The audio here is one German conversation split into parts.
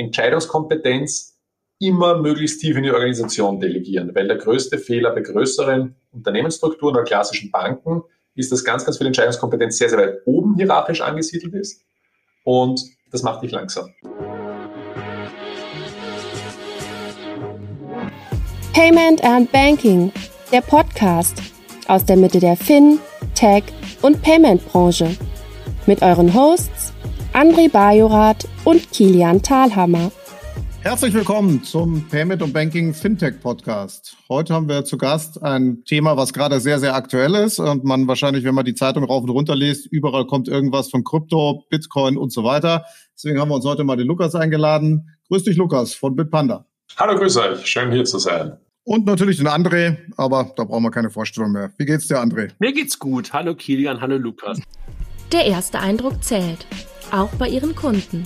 Entscheidungskompetenz immer möglichst tief in die Organisation delegieren, weil der größte Fehler bei größeren Unternehmensstrukturen oder klassischen Banken ist, dass ganz, ganz viel Entscheidungskompetenz sehr, sehr weit oben hierarchisch angesiedelt ist und das macht dich langsam. Payment and Banking, der Podcast aus der Mitte der Fin, Tech und Payment Branche mit euren Hosts André Bajorath und Kilian Thalhammer. Herzlich willkommen zum Payment und Banking Fintech Podcast. Heute haben wir zu Gast ein Thema, was gerade sehr, sehr aktuell ist und man wahrscheinlich, wenn man die Zeitung rauf und runter liest, überall kommt irgendwas von Krypto, Bitcoin und so weiter. Deswegen haben wir uns heute mal den Lukas eingeladen. Grüß dich, Lukas von Bitpanda. Hallo, grüß euch. Schön hier zu sein. Und natürlich den André, aber da brauchen wir keine Vorstellung mehr. Wie geht's dir, André? Mir geht's gut. Hallo Kilian, hallo Lukas. Der erste Eindruck zählt, auch bei ihren Kunden.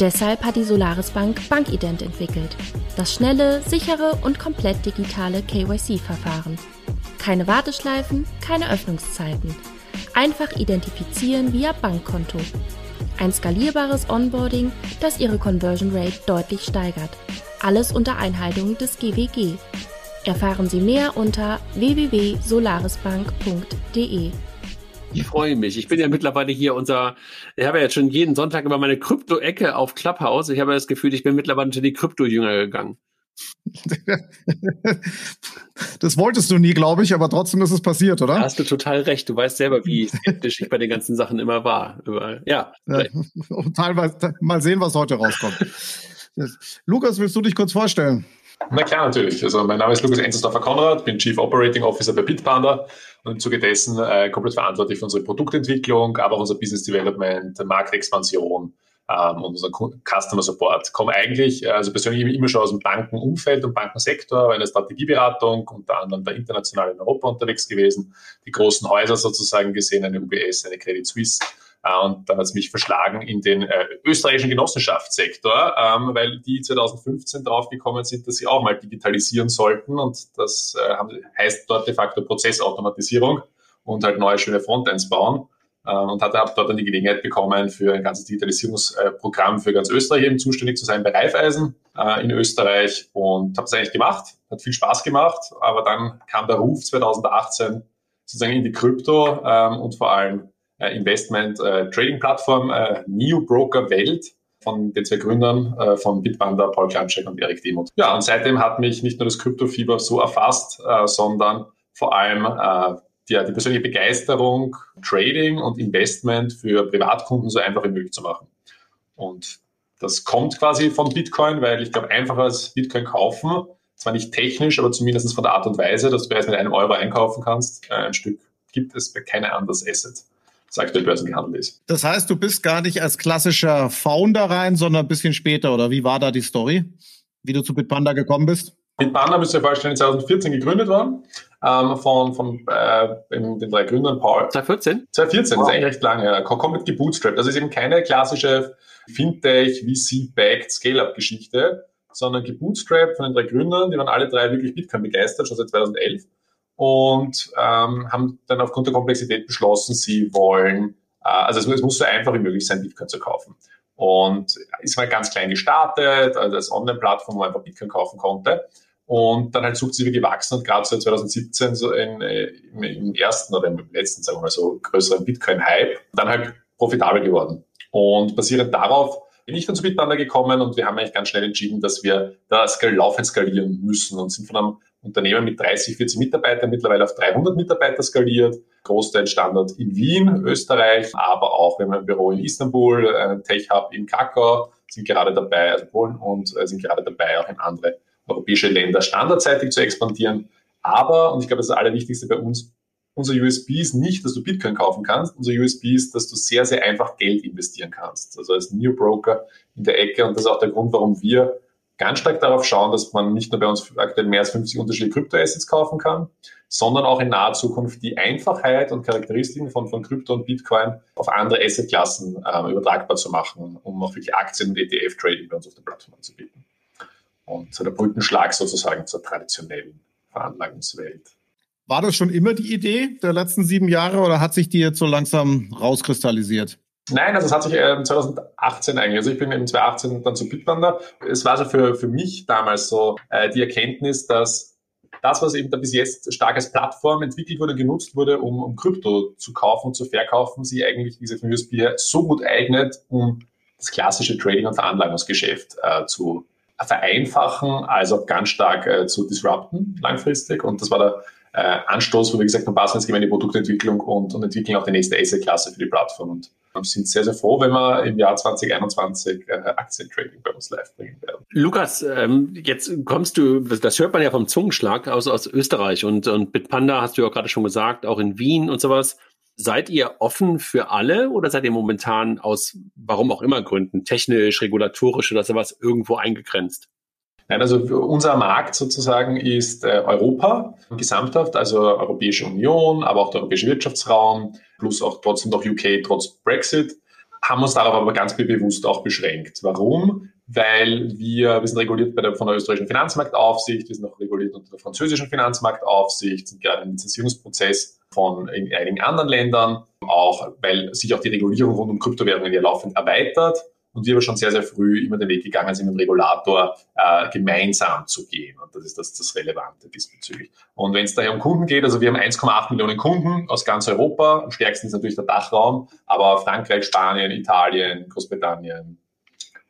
Deshalb hat die Solaris Bank Bankident entwickelt. Das schnelle, sichere und komplett digitale KYC-Verfahren. Keine Warteschleifen, keine Öffnungszeiten. Einfach identifizieren via Bankkonto. Ein skalierbares Onboarding, das Ihre Conversion Rate deutlich steigert. Alles unter Einhaltung des GWG. Erfahren Sie mehr unter www.solarisbank.de. Ich freue mich. Ich bin ja mittlerweile hier unser, ich habe ja jetzt schon jeden Sonntag über meine Krypto-Ecke auf Clubhouse. Ich habe das Gefühl, ich bin mittlerweile unter die Krypto-Jünger gegangen. Das wolltest du nie, glaube ich, aber trotzdem ist es passiert, oder? Da hast du total recht. Du weißt selber, wie skeptisch ich bei den ganzen Sachen immer war. Über, ja. ja teilweise mal sehen, was heute rauskommt. Lukas, willst du dich kurz vorstellen? Na klar, natürlich. Also mein Name ist Lukas Enzersdorfer Konrad, bin Chief Operating Officer bei Bitpanda und im Zuge dessen äh, komplett verantwortlich für unsere Produktentwicklung, aber auch unser Business Development, Marktexpansion ähm, und unser Customer Support. Komme eigentlich, äh, also persönlich immer schon aus dem Bankenumfeld und Bankensektor, eine Strategieberatung, unter anderem da international in Europa unterwegs gewesen, die großen Häuser sozusagen gesehen, eine UBS, eine Credit Suisse und dann hat es mich verschlagen in den äh, österreichischen Genossenschaftssektor, ähm, weil die 2015 draufgekommen sind, dass sie auch mal digitalisieren sollten. Und das äh, heißt dort de facto Prozessautomatisierung und halt neue schöne Frontends bauen. Äh, und hatte dort dann die Gelegenheit bekommen, für ein ganzes Digitalisierungsprogramm für ganz Österreich eben zuständig zu sein bei Raiffeisen äh, in Österreich und habe es eigentlich gemacht. Hat viel Spaß gemacht, aber dann kam der Ruf 2018 sozusagen in die Krypto ähm, und vor allem äh, Investment-Trading-Plattform äh, Neo Broker Welt von den zwei Gründern äh, von Bitpanda, Paul Klanschek und Erik Demuth. Ja, und seitdem hat mich nicht nur das Kryptofieber so erfasst, äh, sondern vor allem äh, die, die persönliche Begeisterung, Trading und Investment für Privatkunden so einfach wie möglich zu machen. Und das kommt quasi von Bitcoin, weil ich glaube, einfacher als Bitcoin kaufen, zwar nicht technisch, aber zumindest von der Art und Weise, dass du bereits mit einem Euro einkaufen kannst, äh, ein Stück gibt es bei keinem anderes Asset das aktuell börsengehandelt ist. Das heißt, du bist gar nicht als klassischer Founder rein, sondern ein bisschen später, oder wie war da die Story, wie du zu Bitpanda gekommen bist? Bitpanda müsste ja vorstellen, 2014 gegründet worden, ähm, von, von äh, den drei Gründern Paul. 2014? 2014, wow. das ist eigentlich recht lange, ja. komplett gebootstrapped. Das ist eben keine klassische Fintech, VC-backed Scale-Up-Geschichte, sondern gebootstrapped von den drei Gründern, die waren alle drei wirklich Bitcoin begeistert, schon seit 2011 und ähm, haben dann aufgrund der Komplexität beschlossen, sie wollen, äh, also es, es muss so einfach wie möglich sein, Bitcoin zu kaufen. Und ist mal ganz klein gestartet, also als Online-Plattform, wo man einfach Bitcoin kaufen konnte. Und dann halt sukzessive gewachsen und gerade so 2017 so in, äh, im, im ersten oder im letzten, sagen wir mal so, größeren Bitcoin-Hype, dann halt profitabel geworden. Und basierend darauf bin ich dann zu Bitpanda gekommen und wir haben eigentlich ganz schnell entschieden, dass wir das laufend skalieren müssen und sind von einem Unternehmen mit 30, 40 Mitarbeitern mittlerweile auf 300 Mitarbeiter skaliert. Großteil Standort in Wien, Österreich, aber auch, wir haben ein Büro in Istanbul, ein Tech-Hub in Krakau, sind gerade dabei, also Polen, und äh, sind gerade dabei, auch in andere europäische Länder standardseitig zu expandieren. Aber, und ich glaube, das ist das Allerwichtigste bei uns, unser USB ist nicht, dass du Bitcoin kaufen kannst. Unser USB ist, dass du sehr, sehr einfach Geld investieren kannst. Also als New Broker in der Ecke. Und das ist auch der Grund, warum wir ganz stark darauf schauen, dass man nicht nur bei uns aktuell mehr als 50 unterschiedliche Kryptoassets kaufen kann, sondern auch in naher Zukunft die Einfachheit und Charakteristiken von, von Krypto und Bitcoin auf andere Assetklassen äh, übertragbar zu machen, um auch wirklich Aktien- und ETF-Trading bei uns auf der Plattform anzubieten. Und so der Brückenschlag sozusagen zur traditionellen Veranlagungswelt. War das schon immer die Idee der letzten sieben Jahre oder hat sich die jetzt so langsam rauskristallisiert? Nein, also es hat sich äh, 2018 eigentlich, also ich bin im 2018 dann zu Bitpanda. Es war so für, für mich damals so äh, die Erkenntnis, dass das, was eben da bis jetzt stark als Plattform entwickelt wurde, genutzt wurde, um, um Krypto zu kaufen und zu verkaufen, sich eigentlich diese USB so gut eignet, um das klassische Trading- und Veranlagungsgeschäft äh, zu vereinfachen, als auch ganz stark äh, zu disrupten langfristig. Und das war der äh, Anstoß, wo wir gesagt haben, passen jetzt die Produktentwicklung und, und entwickeln auch die nächste Asset-Klasse für die Plattform. Und sind sehr, sehr froh, wenn wir im Jahr 2021 äh, Aktientrading bei uns live bringen werden. Lukas, ähm, jetzt kommst du, das hört man ja vom Zungenschlag aus, aus Österreich und, und Bitpanda hast du ja gerade schon gesagt, auch in Wien und sowas. Seid ihr offen für alle oder seid ihr momentan aus, warum auch immer Gründen, technisch, regulatorisch oder sowas irgendwo eingegrenzt? Nein, also unser Markt sozusagen ist äh, Europa gesamthaft, also Europäische Union, aber auch der Europäische Wirtschaftsraum, plus auch trotzdem noch UK trotz Brexit, haben uns darauf aber ganz bewusst auch beschränkt. Warum? Weil wir, wir sind reguliert bei der, von der österreichischen Finanzmarktaufsicht, wir sind auch reguliert unter der französischen Finanzmarktaufsicht, sind gerade im Lizenzierungsprozess von in einigen anderen Ländern, auch weil sich auch die Regulierung rund um Kryptowährungen ja laufend erweitert und wir aber schon sehr, sehr früh immer den Weg gegangen sind, mit dem Regulator äh, gemeinsam zu gehen. Und das ist das, das Relevante diesbezüglich. Und wenn es daher um Kunden geht, also wir haben 1,8 Millionen Kunden aus ganz Europa. Am stärksten ist natürlich der Dachraum, aber Frankreich, Spanien, Italien, Großbritannien,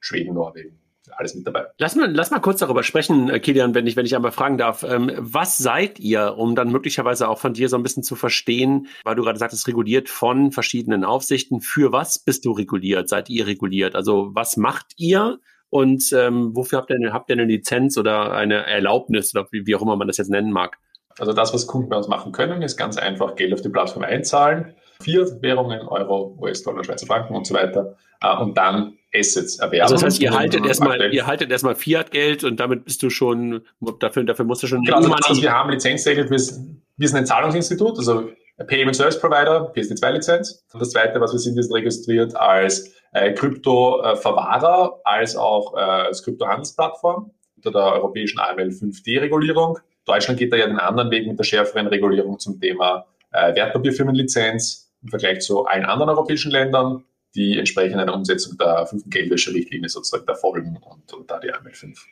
Schweden, Norwegen alles mit dabei. Lass mal, lass mal kurz darüber sprechen, äh, Kilian, wenn ich, wenn ich einmal fragen darf. Ähm, was seid ihr, um dann möglicherweise auch von dir so ein bisschen zu verstehen, weil du gerade sagtest, reguliert von verschiedenen Aufsichten. Für was bist du reguliert? Seid ihr reguliert? Also was macht ihr? Und ähm, wofür habt ihr, habt ihr eine Lizenz oder eine Erlaubnis oder wie, wie auch immer man das jetzt nennen mag? Also das, was Kunden bei uns machen können, ist ganz einfach Geld auf die Plattform einzahlen, vier Währungen, Euro, US-Dollar, Schweizer Franken und so weiter, äh, und dann Assets erwerben. Also das heißt, ihr haltet erstmal, ihr haltet erstmal Fiat-Geld und damit bist du schon, dafür, dafür musst du schon. Genau, also das, wir haben Lizenzregeln, wir sind ein Zahlungsinstitut, also Payment Service Provider, PSD2-Lizenz. Und das zweite, was wir sind, ist registriert als äh, Krypto-Verwahrer, als auch äh, als Krypto-Handelsplattform unter der europäischen AML 5D-Regulierung. Deutschland geht da ja den anderen Weg mit der schärferen Regulierung zum Thema äh, Wertpapierfirmenlizenz im Vergleich zu allen anderen europäischen Ländern die entsprechend einer Umsetzung der fünften Geldwäscherichtlinie sozusagen da folgen und, und da die AML 5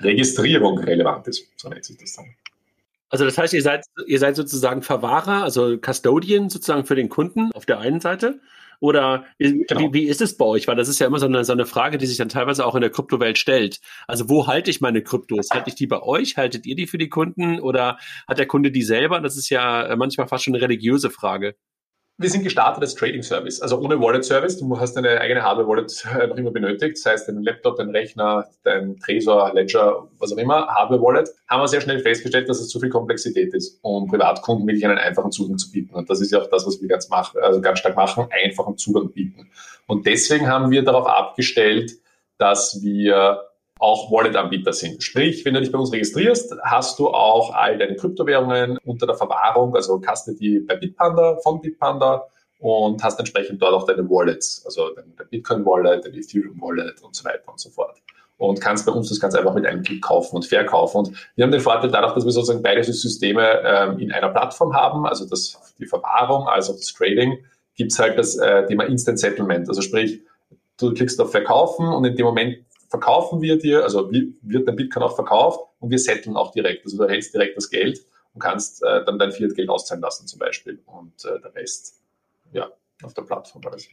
Registrierung relevant ist, so nennt sich das dann. Also das heißt, ihr seid, ihr seid sozusagen Verwahrer, also Custodian sozusagen für den Kunden auf der einen Seite. Oder genau. wie, wie ist es bei euch? Weil das ist ja immer so eine, so eine Frage, die sich dann teilweise auch in der Kryptowelt stellt. Also wo halte ich meine Kryptos? Halte ich die bei euch? Haltet ihr die für die Kunden? Oder hat der Kunde die selber? Das ist ja manchmal fast schon eine religiöse Frage wir sind gestartet als Trading Service, also ohne Wallet Service. Du hast deine eigene Hardware Wallet äh, noch immer benötigt, das heißt dein Laptop, dein Rechner, dein Tresor, Ledger, was auch immer, Hardware Wallet. Haben wir sehr schnell festgestellt, dass es zu viel Komplexität ist, um Privatkunden wirklich einen einfachen Zugang zu bieten. Und das ist ja auch das, was wir ganz, machen, also ganz stark machen, einfachen Zugang bieten. Und deswegen haben wir darauf abgestellt, dass wir auch Wallet-Anbieter sind. Sprich, wenn du dich bei uns registrierst, hast du auch all deine Kryptowährungen unter der Verwahrung, also Custody bei Bitpanda, von Bitpanda und hast entsprechend dort auch deine Wallets, also dein Bitcoin-Wallet, dein Ethereum-Wallet und so weiter und so fort. Und kannst bei uns das ganz einfach mit einem Klick kaufen und verkaufen. Und wir haben den Vorteil dadurch, dass wir sozusagen beide Systeme ähm, in einer Plattform haben, also das, die Verwahrung, also das Trading, gibt's halt das äh, Thema Instant Settlement. Also sprich, du klickst auf Verkaufen und in dem Moment verkaufen wir dir, also wird dein Bitcoin auch verkauft und wir setteln auch direkt. Also du erhältst direkt das Geld und kannst äh, dann dein Fiat-Geld auszahlen lassen zum Beispiel und äh, der Rest ja, auf der Plattform. Also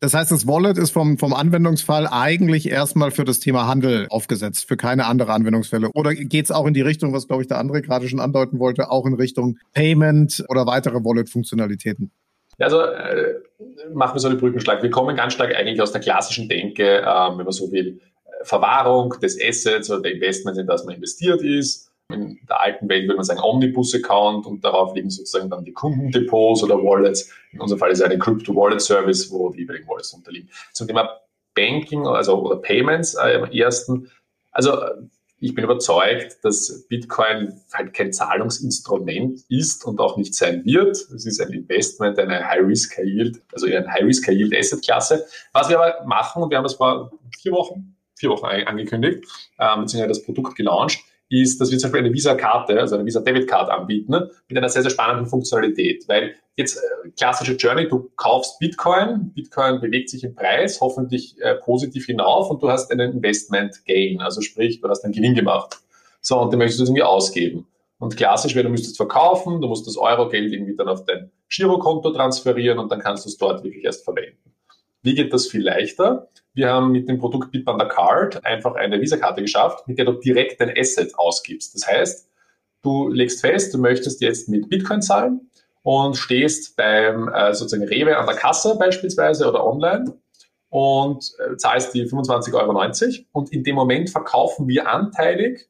das heißt, das Wallet ist vom, vom Anwendungsfall eigentlich erstmal für das Thema Handel aufgesetzt, für keine andere Anwendungsfälle. Oder geht es auch in die Richtung, was, glaube ich, der andere gerade schon andeuten wollte, auch in Richtung Payment oder weitere Wallet-Funktionalitäten? Also äh, machen wir so einen Brückenschlag. Wir kommen ganz stark eigentlich aus der klassischen Denke, ähm, wenn man so will, Verwahrung des Assets oder der Investments, in das man investiert ist. In der alten Welt würde man sagen Omnibus-Account und darauf liegen sozusagen dann die Kundendepots oder Wallets. In unserem Fall ist es eine Crypto-Wallet-Service, wo die jeweiligen Wallets unterliegen. Zum Thema Banking also, oder Payments äh, am ersten. Also ich bin überzeugt, dass Bitcoin halt kein Zahlungsinstrument ist und auch nicht sein wird. Es ist ein Investment, eine High-Risk, High-Yield, also eine High-Risk-High-Yield-Asset-Klasse. Was wir aber machen, und wir haben das vor vier Wochen, vier Wochen angekündigt, ähm, beziehungsweise das Produkt gelauncht, ist, dass wir zum Beispiel eine Visa-Karte, also eine Visa-Debit-Card anbieten, mit einer sehr, sehr spannenden Funktionalität. Weil jetzt äh, klassische Journey, du kaufst Bitcoin, Bitcoin bewegt sich im Preis, hoffentlich äh, positiv hinauf und du hast einen Investment-Gain, also sprich, du hast einen Gewinn gemacht. So, und den möchtest du irgendwie ausgeben. Und klassisch wäre, du müsstest verkaufen, du musst das Euro-Geld irgendwie dann auf dein Girokonto transferieren und dann kannst du es dort wirklich erst verwenden. Wie geht das viel leichter? Wir haben mit dem Produkt Bitpanda Card einfach eine Visa-Karte geschafft, mit der du direkt dein Asset ausgibst. Das heißt, du legst fest, du möchtest jetzt mit Bitcoin zahlen und stehst beim äh, sozusagen Rewe an der Kasse beispielsweise oder online und äh, zahlst die 25,90 Euro und in dem Moment verkaufen wir anteilig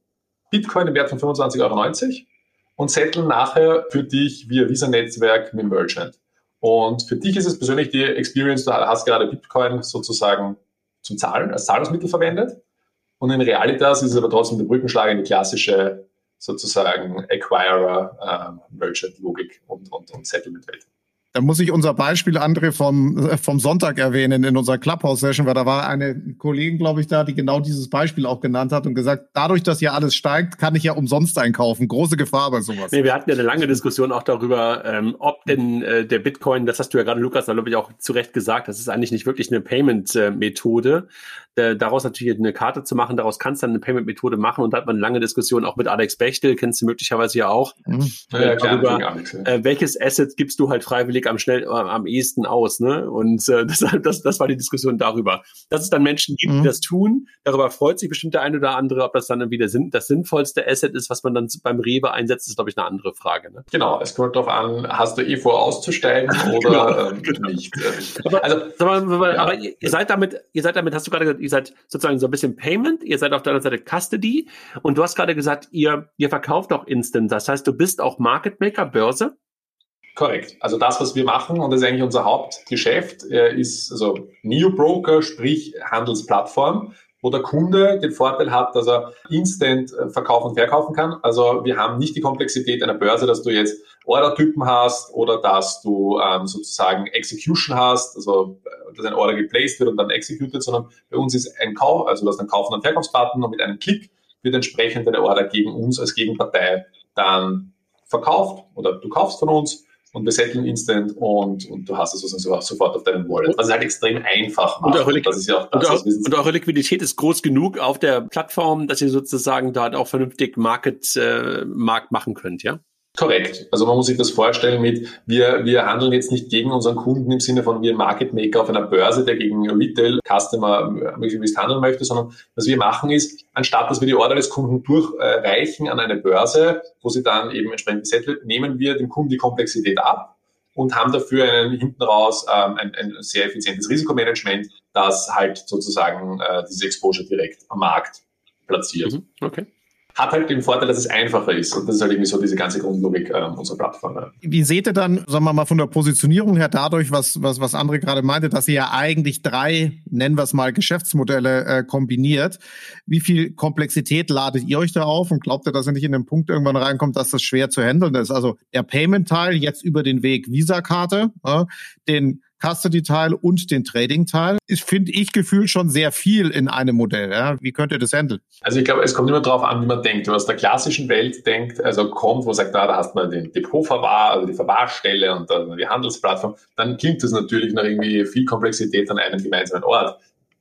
Bitcoin im Wert von 25,90 Euro und setteln nachher für dich via Visa-Netzwerk mit Merchant. Und für dich ist es persönlich die Experience, du hast gerade Bitcoin sozusagen zum Zahlen, als Zahlungsmittel verwendet. Und in Realitas ist es aber trotzdem der Brückenschlag in die klassische sozusagen Acquirer, äh, Merchant-Logik und, und, und Settlement-Welt. Da muss ich unser Beispiel, André, vom, äh, vom Sonntag erwähnen in unserer Clubhouse-Session, weil da war eine Kollegin, glaube ich, da, die genau dieses Beispiel auch genannt hat und gesagt, dadurch, dass hier alles steigt, kann ich ja umsonst einkaufen. Große Gefahr bei sowas. Nee, wir hatten ja eine lange Diskussion auch darüber, ähm, ob denn äh, der Bitcoin, das hast du ja gerade, Lukas, da glaube ich auch zu Recht gesagt, das ist eigentlich nicht wirklich eine Payment-Methode. Äh, daraus natürlich eine Karte zu machen, daraus kannst du dann eine Payment-Methode machen und da hat man eine lange Diskussion auch mit Alex Bechtel, kennst du möglicherweise ja auch, mhm. ja, äh, darüber, klar, äh, welches Asset gibst du halt freiwillig am schnell äh, am ehesten aus, ne? Und äh, das, das, das war die Diskussion darüber. Dass es dann Menschen gibt, mhm. die das tun, darüber freut sich bestimmt der eine oder andere, ob das dann irgendwie der Sinn, das sinnvollste Asset ist, was man dann beim Rewe einsetzt, ist glaube ich eine andere Frage. Ne? Genau, es kommt darauf an, hast du eh vor auszusteigen oder genau, ähm, genau. nicht. Aber, also, aber, ja. aber ihr seid damit, ihr seid damit, hast du gerade gesagt, ihr seid sozusagen so ein bisschen Payment, ihr seid auf der anderen Seite Custody und du hast gerade gesagt, ihr, ihr verkauft auch Instant. Das heißt, du bist auch Market Maker, Börse? Korrekt. Also das, was wir machen, und das ist eigentlich unser Hauptgeschäft, äh, ist also Neo-Broker, sprich Handelsplattform, wo der Kunde den Vorteil hat, dass er instant äh, verkaufen und verkaufen kann. Also wir haben nicht die Komplexität einer Börse, dass du jetzt Ordertypen hast oder dass du ähm, sozusagen Execution hast, also äh, dass ein Order geplaced wird und dann executed, sondern bei uns ist ein Kauf, also du hast einen Kauf- und Verkaufsbutton und mit einem Klick wird entsprechend deine Order gegen uns als Gegenpartei dann verkauft oder du kaufst von uns und wir setteln instant und, und du hast es sozusagen sofort auf deinem Wallet. Was es halt extrem einfach macht. Und eure, ist ja auch das, und, und eure Liquidität ist groß genug auf der Plattform, dass ihr sozusagen dort auch vernünftig Market, äh, Markt machen könnt, ja? Korrekt. Also man muss sich das vorstellen mit, wir, wir handeln jetzt nicht gegen unseren Kunden im Sinne von wir Market Maker auf einer Börse, der gegen Retail Customer möglichst handeln möchte, sondern was wir machen ist, anstatt dass wir die Order des Kunden durchreichen an eine Börse, wo sie dann eben entsprechend gesetzt wird, nehmen wir dem Kunden die Komplexität ab und haben dafür einen, hinten raus ähm, ein, ein sehr effizientes Risikomanagement, das halt sozusagen äh, diese Exposure direkt am Markt platziert. Mhm. Okay hat halt den Vorteil, dass es einfacher ist. Und das ist halt irgendwie so diese ganze Grundlogik äh, unserer Plattform. Wie seht ihr dann, sagen wir mal, von der Positionierung her dadurch, was, was, was André gerade meinte, dass ihr ja eigentlich drei, nennen wir es mal, Geschäftsmodelle äh, kombiniert. Wie viel Komplexität ladet ihr euch da auf und glaubt ihr, dass ihr nicht in den Punkt irgendwann reinkommt, dass das schwer zu handeln ist? Also der Payment-Teil jetzt über den Weg Visa-Karte, äh, den Custody-Teil und den Trading-Teil. Ist, finde ich, gefühlt schon sehr viel in einem Modell. Ja? Wie könnt ihr das handeln? Also ich glaube, es kommt immer darauf an, wie man denkt. Wenn man aus der klassischen Welt denkt, also kommt, wo man sagt, da, da hast man den Depotverwahr, also die Verwahrstelle und dann die Handelsplattform, dann klingt das natürlich nach irgendwie viel Komplexität an einem gemeinsamen Ort.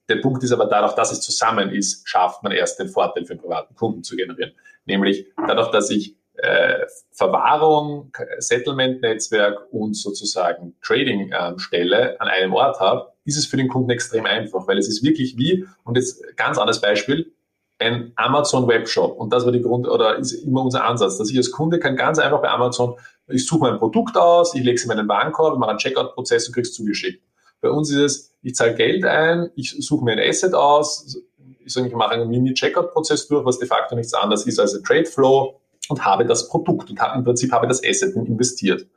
Der Punkt ist aber dadurch, dass es zusammen ist, schafft man erst den Vorteil für den privaten Kunden zu generieren. Nämlich dadurch, dass ich äh, Verwahrung, Settlement-Netzwerk und sozusagen Trading-Stelle ähm, an einem Ort habe, ist es für den Kunden extrem einfach, weil es ist wirklich wie, und jetzt ganz anderes Beispiel, ein Amazon Webshop. Und das war die Grund, oder ist immer unser Ansatz, dass ich als Kunde kann ganz einfach bei Amazon, ich suche mein Produkt aus, ich lege es in meinen Warenkorb, mache einen Checkout-Prozess und krieg's zugeschickt. Bei uns ist es, ich zahle Geld ein, ich suche mir ein Asset aus, ich sage, ich mache einen Mini-Checkout-Prozess durch, was de facto nichts anderes ist als ein Trade Flow und habe das Produkt und habe, im Prinzip habe das Asset investiert.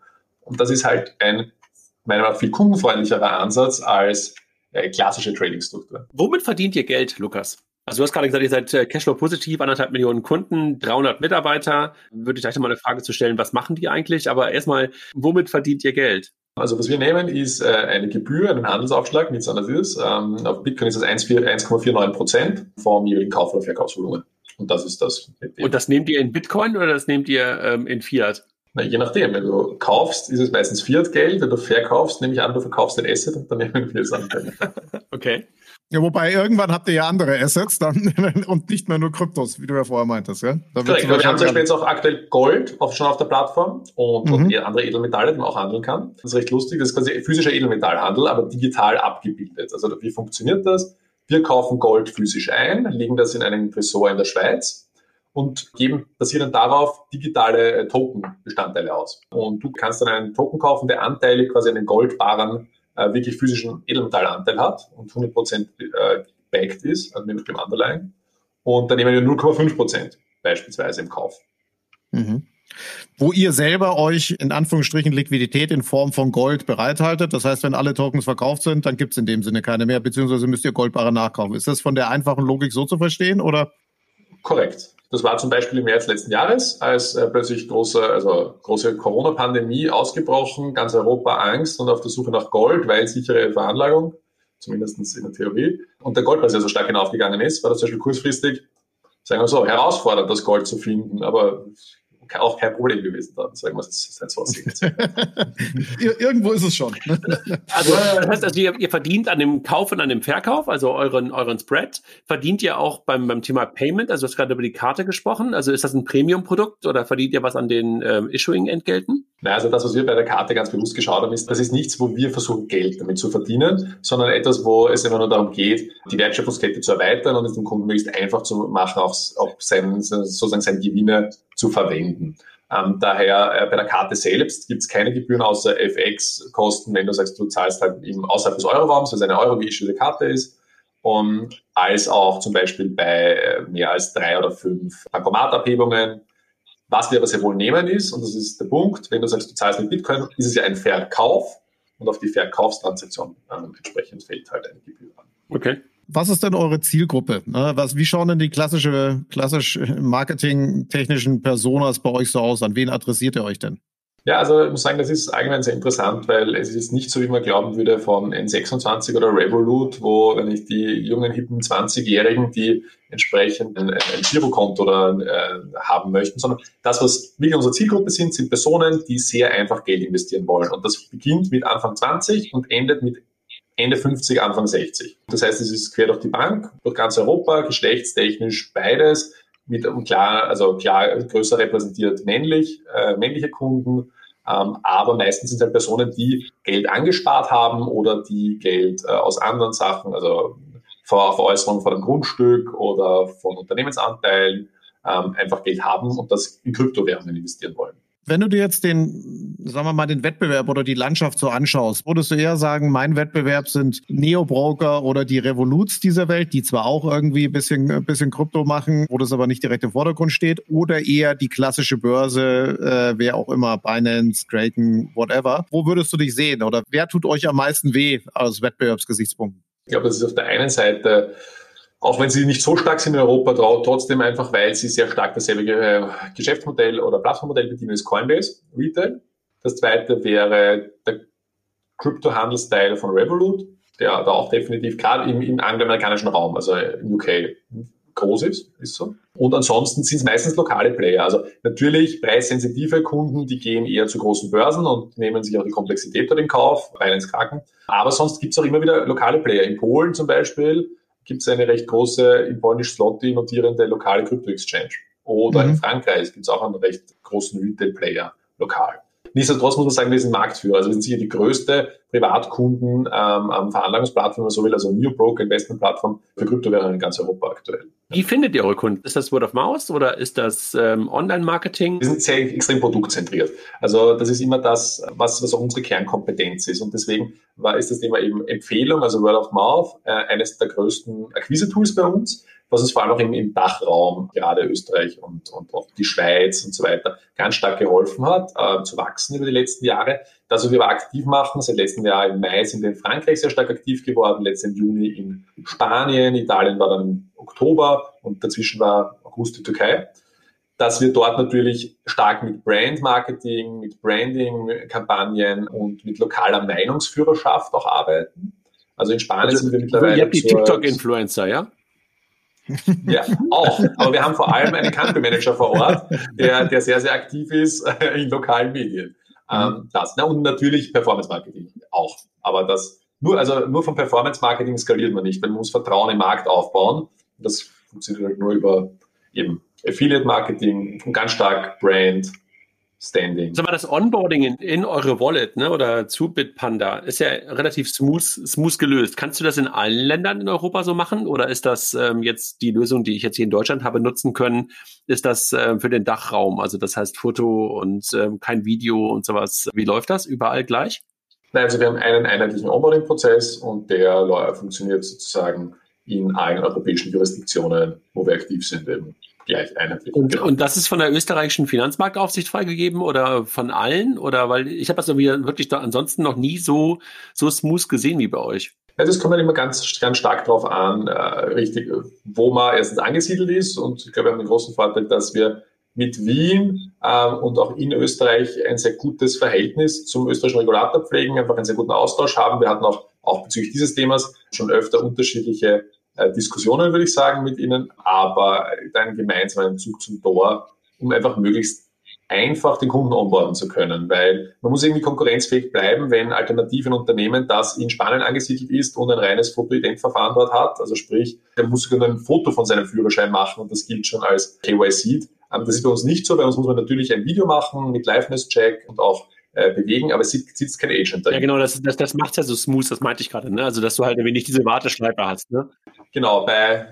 Und das ist halt ein, meiner Meinung nach, viel kundenfreundlicherer Ansatz als äh, klassische Trading-Struktur. Womit verdient ihr Geld, Lukas? Also du hast gerade gesagt, ihr seid äh, Cashflow positiv, anderthalb Millionen Kunden, 300 Mitarbeiter. Würde ich gleich nochmal eine Frage zu stellen, was machen die eigentlich? Aber erstmal, womit verdient ihr Geld? Also was wir nehmen, ist äh, eine Gebühr, einen Handelsaufschlag, nichts anderes ist. Ähm, auf Bitcoin ist das 1,49 Prozent vom jeweiligen Kauf- oder Verkaufsvolumen. Und das ist das. Und das nehmt ihr in Bitcoin oder das nehmt ihr ähm, in Fiat? Na, je nachdem. Wenn du kaufst, ist es meistens Fiat-Geld. Wenn du verkaufst, nehme ich an, du verkaufst den Asset und dann nehmen wir es an. okay. Ja, wobei irgendwann habt ihr ja andere Assets dann und nicht mehr nur Kryptos, wie du ja vorher meintest, ja? Korrekt, wir haben zum Beispiel jetzt auch aktuell Gold auf, schon auf der Plattform und, mhm. und andere Edelmetalle, die man auch handeln kann. Das ist recht lustig, das ist quasi physischer Edelmetallhandel, aber digital abgebildet. Also wie funktioniert das? Wir kaufen Gold physisch ein, legen das in einen Tresor in der Schweiz und geben basierend darauf digitale äh, Token-Bestandteile aus. Und du kannst dann einen Token kaufen, der anteilig quasi einen Goldbaren äh, wirklich physischen Edelmetallanteil hat und 100% äh, backed ist, also mit dem Underlying. Und dann nehmen wir 0,5% beispielsweise im Kauf. Mhm. Wo ihr selber euch in Anführungsstrichen Liquidität in Form von Gold bereithaltet. Das heißt, wenn alle Tokens verkauft sind, dann gibt es in dem Sinne keine mehr, beziehungsweise müsst ihr Goldbare nachkaufen. Ist das von der einfachen Logik so zu verstehen oder? Korrekt. Das war zum Beispiel im März letzten Jahres, als äh, plötzlich große, also große Corona-Pandemie ausgebrochen, ganz Europa Angst und auf der Suche nach Gold, weil sichere Veranlagung, zumindest in der Theorie, und der Goldpreis ja so stark hinaufgegangen ist, war das zum Beispiel kurzfristig, sagen wir so, herausfordernd, das Gold zu finden. Aber auch kein Problem gewesen dann, sagen wir es jetzt so Irgendwo ist es schon. also, das heißt, also ihr, ihr, verdient an dem Kauf und an dem Verkauf, also euren, euren Spread, verdient ihr auch beim, beim Thema Payment, also du hast gerade über die Karte gesprochen, also ist das ein Premium-Produkt oder verdient ihr was an den ähm, Issuing-Entgelten? Nein, also das, was wir bei der Karte ganz bewusst geschaut haben, ist, das ist nichts, wo wir versuchen, Geld damit zu verdienen, sondern etwas, wo es immer nur darum geht, die Wertschöpfungskette zu erweitern und es dem Kunden möglichst einfach zu machen, auch, auch sein, sozusagen seine Gewinne zu verwenden. Ähm, daher äh, bei der Karte selbst gibt es keine Gebühren außer FX-Kosten, wenn du sagst, du zahlst halt eben außerhalb des Euroraums, weil es eine Euro-geissuede Karte ist. Und als auch zum Beispiel bei äh, mehr als drei oder fünf Bankomatabhebungen. Was wir aber sehr wohl nehmen ist, und das ist der Punkt, wenn du sagst, du zahlst mit Bitcoin, ist es ja ein Verkauf und auf die Verkaufstransaktion ähm, entsprechend fällt halt eine Gebühr an. Okay. Was ist denn eure Zielgruppe? Was, wie schauen denn die klassische, klassisch marketingtechnischen Personas bei euch so aus? An wen adressiert ihr euch denn? Ja, also ich muss sagen, das ist allgemein sehr interessant, weil es ist nicht so, wie man glauben würde von N26 oder Revolut, wo, wenn ich die jungen, hippen 20-Jährigen, die entsprechend ein, ein Girokonto oder, äh, haben möchten, sondern das, was wirklich unsere Zielgruppe sind, sind Personen, die sehr einfach Geld investieren wollen. Und das beginnt mit Anfang 20 und endet mit Ende 50, Anfang 60. Das heißt, es ist quer durch die Bank, durch ganz Europa, geschlechtstechnisch beides, mit klar, also klar größer repräsentiert männlich, äh, männliche Kunden, ähm, aber meistens sind es halt Personen, die Geld angespart haben oder die Geld äh, aus anderen Sachen, also Ver Veräußerung von einem Grundstück oder von Unternehmensanteilen, ähm, einfach Geld haben und das in Kryptowährungen investieren wollen. Wenn du dir jetzt den, sagen wir mal, den Wettbewerb oder die Landschaft so anschaust, würdest du eher sagen, mein Wettbewerb sind Neo-Broker oder die Revoluts dieser Welt, die zwar auch irgendwie ein bisschen, ein bisschen Krypto machen, wo das aber nicht direkt im Vordergrund steht, oder eher die klassische Börse, äh, wer auch immer, Binance, Kraken, whatever. Wo würdest du dich sehen oder wer tut euch am meisten weh aus Wettbewerbsgesichtspunkten? Ich glaube, das ist auf der einen Seite auch wenn sie nicht so stark sind in Europa, trotzdem einfach, weil sie sehr stark dasselbe äh, Geschäftsmodell oder Plattformmodell bedienen als Coinbase Retail. Das zweite wäre der Krypto-Handelsteil von Revolut, der da auch definitiv gerade im, im angloamerikanischen Raum, also in UK, groß ist, ist so. Und ansonsten sind es meistens lokale Player. Also natürlich preissensitive Kunden, die gehen eher zu großen Börsen und nehmen sich auch die Komplexität dort in Kauf, Binance Kraken. Aber sonst gibt es auch immer wieder lokale Player. In Polen zum Beispiel gibt es eine recht große in polnisch Slotty notierende lokale Krypto-Exchange. Oder mhm. in Frankreich gibt es auch einen recht großen Retail-Player lokal. Nichtsdestotrotz muss man sagen, wir sind Marktführer. Also wir sind sicher die größte Privatkunden ähm, Veranlagungsplattform, wenn man so will, also New Broker Investment-Plattform für Kryptowährungen in ganz Europa aktuell. Wie findet ihr eure Kunden? Ist das Word of Mouth oder ist das ähm, Online-Marketing? Wir sind sehr extrem produktzentriert. Also das ist immer das, was, was auch unsere Kernkompetenz ist. Und deswegen war, ist das Thema eben Empfehlung, also Word of Mouth, äh, eines der größten Akquise-Tools bei uns was uns vor allem auch im, im Dachraum, gerade Österreich und, und auch die Schweiz und so weiter, ganz stark geholfen hat, äh, zu wachsen über die letzten Jahre. Das, was wir aber aktiv machen, seit letztem Jahr im Mai sind wir in Frankreich sehr stark aktiv geworden, letzten Juni in Spanien, Italien war dann im Oktober und dazwischen war August die Türkei dass wir dort natürlich stark mit Brand-Marketing, mit Branding-Kampagnen und mit lokaler Meinungsführerschaft auch arbeiten. Also in Spanien also, sind wir mittlerweile. Ihr habt die TikTok-Influencer, ja? Ja, auch. Aber wir haben vor allem einen Country Manager vor Ort, der, der sehr, sehr aktiv ist in lokalen Medien. Ähm, das. Na, und natürlich Performance Marketing auch. Aber das nur, also nur vom Performance Marketing skaliert man nicht, weil man muss Vertrauen im Markt aufbauen. Das funktioniert halt nur über eben Affiliate Marketing und ganz stark Brand, Standing. Sag mal, das Onboarding in, in eure Wallet ne, oder zu Bitpanda ist ja relativ smooth, smooth gelöst. Kannst du das in allen Ländern in Europa so machen oder ist das ähm, jetzt die Lösung, die ich jetzt hier in Deutschland habe nutzen können, ist das äh, für den Dachraum? Also das heißt Foto und ähm, kein Video und sowas. Wie läuft das? Überall gleich? Nein, also wir haben einen einheitlichen Onboarding-Prozess und der funktioniert sozusagen in allen europäischen Jurisdiktionen, wo wir aktiv sind, eben gleich einheitlich. Und, genau. und das ist von der österreichischen Finanzmarktaufsicht freigegeben oder von allen? Oder weil ich habe das irgendwie wirklich da ansonsten noch nie so, so smooth gesehen wie bei euch. Also es kommt dann immer ganz, ganz stark darauf an, äh, richtig, wo man erstens angesiedelt ist. Und ich glaube, wir haben den großen Vorteil, dass wir mit Wien ähm, und auch in Österreich ein sehr gutes Verhältnis zum österreichischen Regulator pflegen, einfach einen sehr guten Austausch haben. Wir hatten auch, auch bezüglich dieses Themas schon öfter unterschiedliche äh, Diskussionen, würde ich sagen, mit ihnen, aber einen gemeinsamen Zug zum Tor, um einfach möglichst einfach den Kunden onboarden zu können, weil man muss irgendwie konkurrenzfähig bleiben, wenn alternativen Unternehmen, das in Spanien angesiedelt ist und ein reines Fotoidentverfahren dort hat, also sprich, der muss sogar ein Foto von seinem Führerschein machen und das gilt schon als KYC. Ähm, das ist bei uns nicht so, bei uns muss man natürlich ein Video machen mit Liveness-Check und auch äh, bewegen, aber es sitzt kein Agent da. Ja, genau, das, das, das macht es ja so smooth, das meinte ich gerade, ne? Also, dass du halt ein wenig diese Warteschleife hast, ne? Genau, bei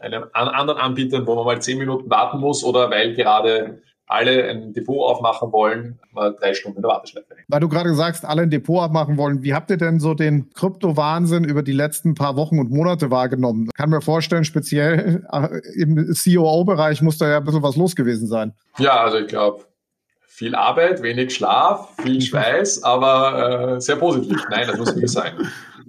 einem anderen Anbieter, wo man mal zehn Minuten warten muss oder weil gerade alle ein Depot aufmachen wollen, mal drei Stunden in der Warteschleife Weil du gerade sagst, alle ein Depot aufmachen wollen, wie habt ihr denn so den Krypto-Wahnsinn über die letzten paar Wochen und Monate wahrgenommen? Ich kann mir vorstellen, speziell äh, im COO-Bereich muss da ja ein bisschen was los gewesen sein. Ja, also ich glaube, viel Arbeit, wenig Schlaf, viel Schweiß, aber äh, sehr positiv. Nein, das muss wirklich sein.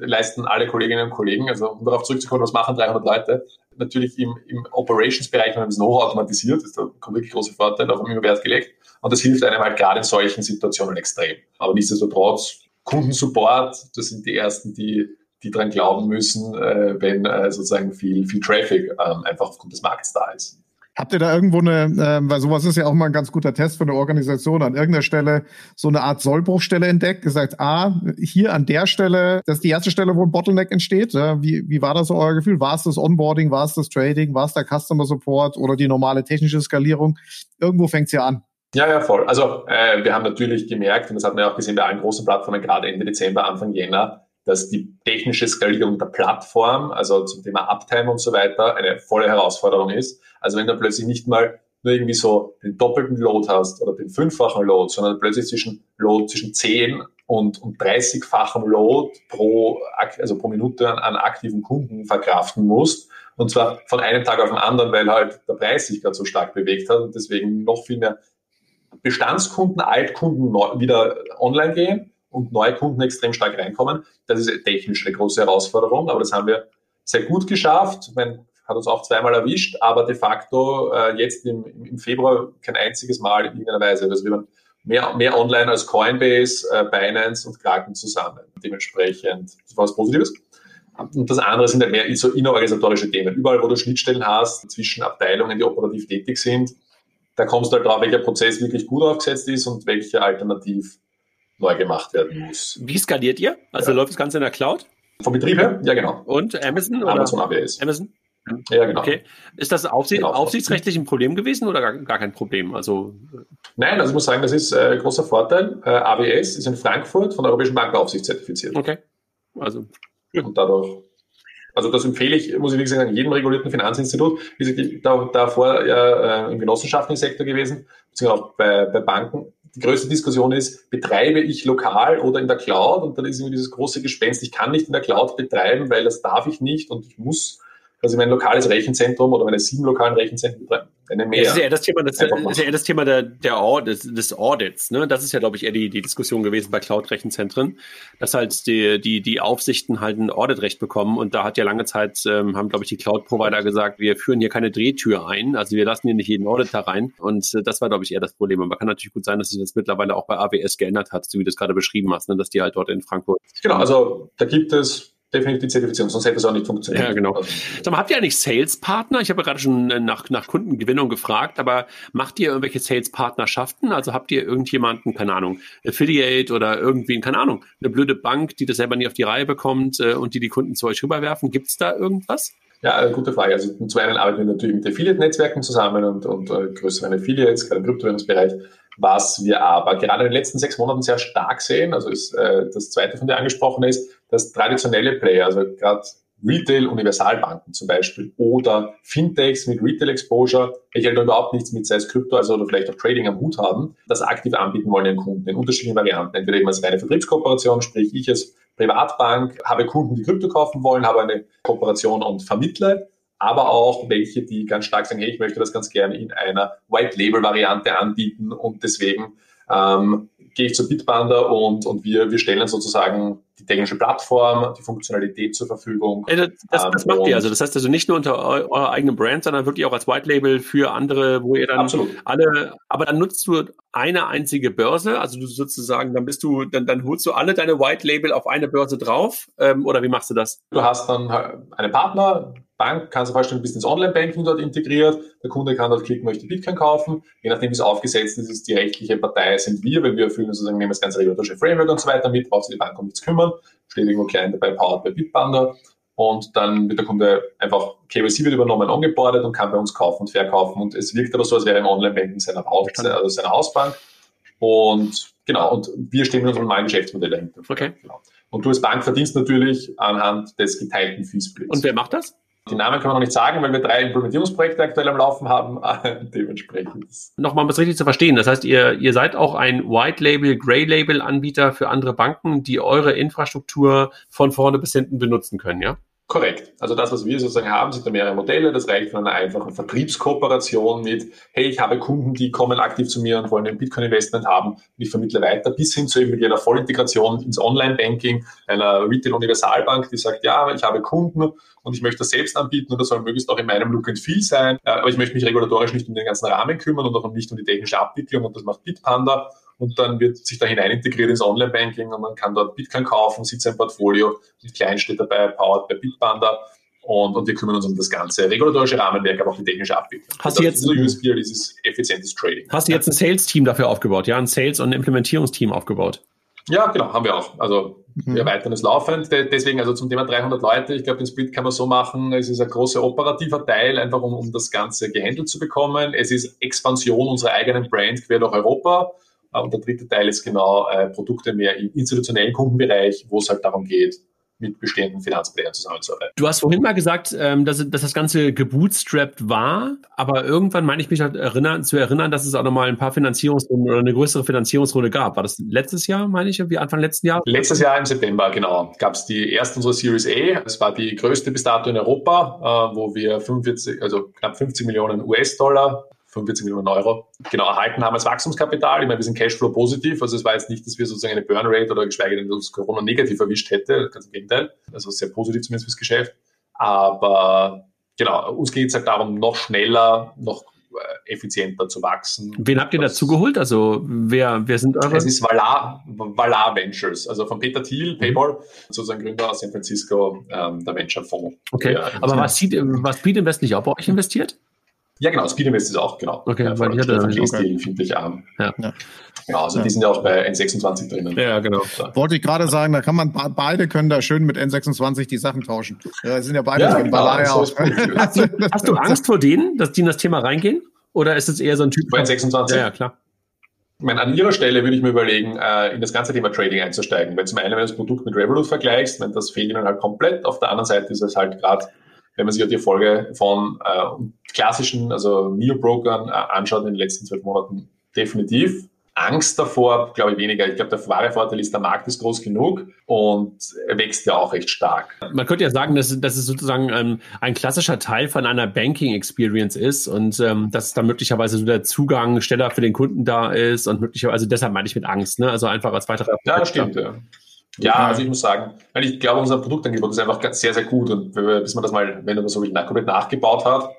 Leisten alle Kolleginnen und Kollegen, also um darauf zurückzukommen, was machen 300 Leute? Natürlich im, im Operations-Bereich, wenn man das Know-how automatisiert, ist da kommt wirklich große Vorteil, auf immer Wert gelegt. Und das hilft einem halt gerade in solchen Situationen extrem. Aber nichtsdestotrotz, Kundensupport, das sind die ersten, die die dran glauben müssen, äh, wenn äh, sozusagen viel, viel Traffic ähm, einfach aufgrund des Markts da ist. Habt ihr da irgendwo eine, äh, weil sowas ist ja auch mal ein ganz guter Test für eine Organisation, an irgendeiner Stelle so eine Art Sollbruchstelle entdeckt, gesagt, ah, hier an der Stelle, das ist die erste Stelle, wo ein Bottleneck entsteht. Ja? Wie, wie war das so euer Gefühl? War es das Onboarding, war es das Trading, war es der Customer Support oder die normale technische Skalierung? Irgendwo fängt es ja an. Ja, ja, voll. Also äh, wir haben natürlich gemerkt, und das hat man ja auch gesehen bei allen großen Plattformen, gerade Ende Dezember, Anfang Jänner, dass die technische Skalierung der Plattform, also zum Thema Uptime und so weiter, eine volle Herausforderung ist. Also wenn du plötzlich nicht mal nur irgendwie so den doppelten Load hast oder den fünffachen Load, sondern plötzlich zwischen Load zwischen 10 und, und 30-fachem Load pro, also pro Minute an, an aktiven Kunden verkraften musst. Und zwar von einem Tag auf den anderen, weil halt der Preis sich gerade so stark bewegt hat und deswegen noch viel mehr Bestandskunden, Altkunden wieder online gehen und neue Kunden extrem stark reinkommen. Das ist technisch eine große Herausforderung, aber das haben wir sehr gut geschafft. Meine, hat uns auch zweimal erwischt, aber de facto äh, jetzt im, im, Februar kein einziges Mal in irgendeiner Weise. Also wir waren mehr, mehr online als Coinbase, äh, Binance und Kraken zusammen. Dementsprechend war was Positives. Und das andere sind halt mehr so innerorganisatorische Themen. Überall, wo du Schnittstellen hast zwischen Abteilungen, die operativ tätig sind, da kommst du halt drauf, welcher Prozess wirklich gut aufgesetzt ist und welcher alternativ neu gemacht werden muss. Wie skaliert ihr? Also ja. läuft das Ganze in der Cloud? Vom Betrieb her? Ja, genau. Und Amazon? Amazon AWS. Amazon? Ja, genau. Okay. Ist das aufsicht genau. aufsichtsrechtlich ein Problem gewesen oder gar, gar, kein Problem? Also Nein, also ich muss sagen, das ist äh, großer Vorteil. Äh, AWS ist in Frankfurt von der Europäischen Bankenaufsicht zertifiziert. Okay. Also. Und dadurch also das empfehle ich, muss ich wirklich sagen, jedem regulierten Finanzinstitut. Wie gesagt, da, davor ja äh, im genossenschaftlichen Sektor gewesen, beziehungsweise auch bei, bei Banken die größte Diskussion ist, betreibe ich lokal oder in der Cloud? Und dann ist immer dieses große Gespenst, ich kann nicht in der Cloud betreiben, weil das darf ich nicht und ich muss quasi mein lokales Rechenzentrum oder meine sieben lokalen Rechenzentren betreiben eine mehr. Das ist ja eher das Thema, das, ist ja eher das Thema der, der Audit, des Audits. Ne? Das ist ja, glaube ich, eher die, die Diskussion gewesen bei Cloud-Rechenzentren, dass halt die, die, die Aufsichten halt ein Auditrecht bekommen. Und da hat ja lange Zeit, ähm, haben, glaube ich, die Cloud-Provider gesagt, wir führen hier keine Drehtür ein. Also wir lassen hier nicht jeden Auditor rein. Und äh, das war, glaube ich, eher das Problem. Aber kann natürlich gut sein, dass sich das mittlerweile auch bei AWS geändert hat, so wie du es gerade beschrieben hast, ne? dass die halt dort in Frankfurt. Genau, also da gibt es definitiv die Zertifizierung, sonst hätte es auch nicht funktioniert. Ja, genau. Sag mal, habt ihr eigentlich Sales-Partner? Ich habe ja gerade schon äh, nach, nach Kundengewinnung gefragt, aber macht ihr irgendwelche Sales-Partnerschaften? Also habt ihr irgendjemanden, keine Ahnung, Affiliate oder irgendwie, keine Ahnung, eine blöde Bank, die das selber nie auf die Reihe bekommt äh, und die die Kunden zu euch rüberwerfen? Gibt es da irgendwas? Ja, äh, gute Frage. Also zum einen arbeiten wir natürlich mit Affiliate-Netzwerken zusammen und, und äh, größeren Affiliates, gerade im Kryptowährungsbereich. Was wir aber gerade in den letzten sechs Monaten sehr stark sehen, also ist äh, das zweite von dir angesprochen ist, dass traditionelle Player, also gerade Retail-Universalbanken zum Beispiel oder Fintechs mit Retail-Exposure, welche halt überhaupt nichts mit sei es Krypto also oder vielleicht auch Trading am Hut haben, das aktiv anbieten wollen ihren Kunden in unterschiedlichen Varianten. Entweder eben als reine Vertriebskooperation, sprich ich als Privatbank habe Kunden, die Krypto kaufen wollen, habe eine Kooperation und vermittle, aber auch welche, die ganz stark sagen, hey, ich möchte das ganz gerne in einer White-Label-Variante anbieten und deswegen ähm, gehe ich zur Bitpanda und, und wir, wir stellen sozusagen die technische Plattform, die Funktionalität zur Verfügung. Ja, das, das, das macht ihr also. Das heißt also nicht nur unter eu eurer eigenen Brand, sondern wirklich auch als White Label für andere, wo ihr dann Absolut. alle, aber dann nutzt du eine einzige Börse, also du sozusagen, dann bist du, dann, dann holst du alle deine White Label auf eine Börse drauf, ähm, oder wie machst du das? Du hast dann einen Partner, Bank, kannst du vorstellen, du bist ins Online-Banking dort integriert, der Kunde kann dort klicken, möchte Bitcoin kaufen, je nachdem, wie es aufgesetzt ist, ist die rechtliche Partei sind wir, weil wir erfüllen sozusagen, nehmen das ganze regulatorische Framework und so weiter mit, braucht sich die Bank um nichts kümmern, steht irgendwo klein dabei, powered bei Bitpanda und dann wird der Kunde einfach, KYC wird übernommen, ongeboardet und kann bei uns kaufen und verkaufen und es wirkt aber so, als wäre im Online-Banking seiner, Haus, also seiner Hausbank und genau, und wir stehen mit unserem neuen Geschäftsmodell dahinter. Okay. Genau. Und du als Bank verdienst natürlich anhand des geteilten Fee-Splits. Und wer macht das? Die Namen können wir noch nicht sagen, weil wir drei Implementierungsprojekte aktuell am Laufen haben. Dementsprechend. Nochmal, um es richtig zu verstehen. Das heißt, ihr, ihr seid auch ein White Label, Grey Label Anbieter für andere Banken, die eure Infrastruktur von vorne bis hinten benutzen können, ja? Korrekt. Also das, was wir sozusagen haben, sind da mehrere Modelle. Das reicht von einer einfachen Vertriebskooperation mit, hey, ich habe Kunden, die kommen aktiv zu mir und wollen ein Bitcoin-Investment haben und ich vermittle weiter, bis hin zu eben mit jeder Vollintegration ins Online-Banking einer Retail-Universalbank, die sagt, ja, ich habe Kunden und ich möchte das selbst anbieten und das soll möglichst auch in meinem Look and Feel sein, aber ich möchte mich regulatorisch nicht um den ganzen Rahmen kümmern und auch nicht um die technische Abwicklung und das macht Bitpanda und dann wird sich da hinein integriert ins Online-Banking und man kann dort Bitcoin kaufen, sieht sein Portfolio, mit klein steht dabei, powered bei Bitpanda und, und wir kümmern uns um das ganze regulatorische Rahmenwerk, aber auch die technische Abwicklung. Hast du jetzt USP, dieses effizientes Trading. Hast du jetzt ein Sales-Team dafür aufgebaut, ja, ein Sales- und ein Implementierungsteam aufgebaut? Ja, genau, haben wir auch. Also mhm. wir erweitern es laufend. Deswegen, also zum Thema 300 Leute, ich glaube, den Split kann man so machen, es ist ein großer operativer Teil, einfach um, um das Ganze gehandelt zu bekommen. Es ist Expansion unserer eigenen Brand quer durch Europa. Und der dritte Teil ist genau äh, Produkte mehr im institutionellen Kundenbereich, wo es halt darum geht, mit bestehenden Finanzplayern zusammenzuarbeiten. Du hast vorhin mal gesagt, ähm, dass, dass das Ganze gebootstrapped war, aber irgendwann meine ich mich halt erinnern, zu erinnern, dass es auch nochmal ein paar Finanzierungsrunden oder eine größere Finanzierungsrunde gab. War das letztes Jahr, meine ich, wie Anfang letzten Jahr? Letztes Jahr im September, genau, gab es die erste unserer Series A. Es war die größte bis dato in Europa, äh, wo wir 45, also knapp 50 Millionen US-Dollar 45 Millionen Euro genau erhalten haben als Wachstumskapital. Ich meine, wir sind Cashflow positiv, also es war jetzt nicht, dass wir sozusagen eine Burnrate oder geschweige denn uns Corona negativ erwischt hätte, ganz im Gegenteil, also sehr positiv zumindest fürs Geschäft. Aber genau, uns geht es halt darum, noch schneller, noch äh, effizienter zu wachsen. Wen habt ihr dazu geholt? Also wer, wer sind eure? Es ist Valar, Valar Ventures, also von Peter Thiel, mhm. Payball, sozusagen Gründer aus San Francisco, ähm, der Venture Fonds. Okay, aber was, sieht, was Speed Invest nicht auch bei euch investiert? Ja, genau, Speedinvest ist auch, genau. Okay, ja, weil ich hatte okay. finde ich arm. Ja. ja. Genau, also ja. die sind ja auch bei N26 drinnen. Ja, genau. Wollte ich gerade sagen, da kann man, beide können da schön mit N26 die Sachen tauschen. Ja, sind ja beide ja, genau, so auch. Hast du, hast du Angst vor denen, dass die in das Thema reingehen? Oder ist es eher so ein Typ? Bei N26? Ja, ja, klar. Ich meine, an ihrer Stelle würde ich mir überlegen, äh, in das ganze Thema Trading einzusteigen. Weil zum einen, wenn du das Produkt mit Revolut vergleichst, wenn das fehlt ihnen halt komplett. Auf der anderen Seite ist es halt gerade wenn man sich die Erfolge von äh, klassischen, also Neo-Brokern äh, anschaut in den letzten zwölf Monaten, definitiv. Angst davor, glaube ich, weniger. Ich glaube, der wahre Vorteil ist, der Markt ist groß genug und wächst ja auch recht stark. Man könnte ja sagen, dass, dass es sozusagen ähm, ein klassischer Teil von einer Banking-Experience ist und ähm, dass dann möglicherweise so der Zugang schneller für den Kunden da ist und möglicherweise, also deshalb meine ich mit Angst, ne? also einfach als weiterer. Ja, das stimmt, ja. Ja, also ich muss sagen, weil ich glaube, unser Produktangebot ist einfach sehr, sehr gut und bis man das mal, wenn man so komplett nachgebaut hat,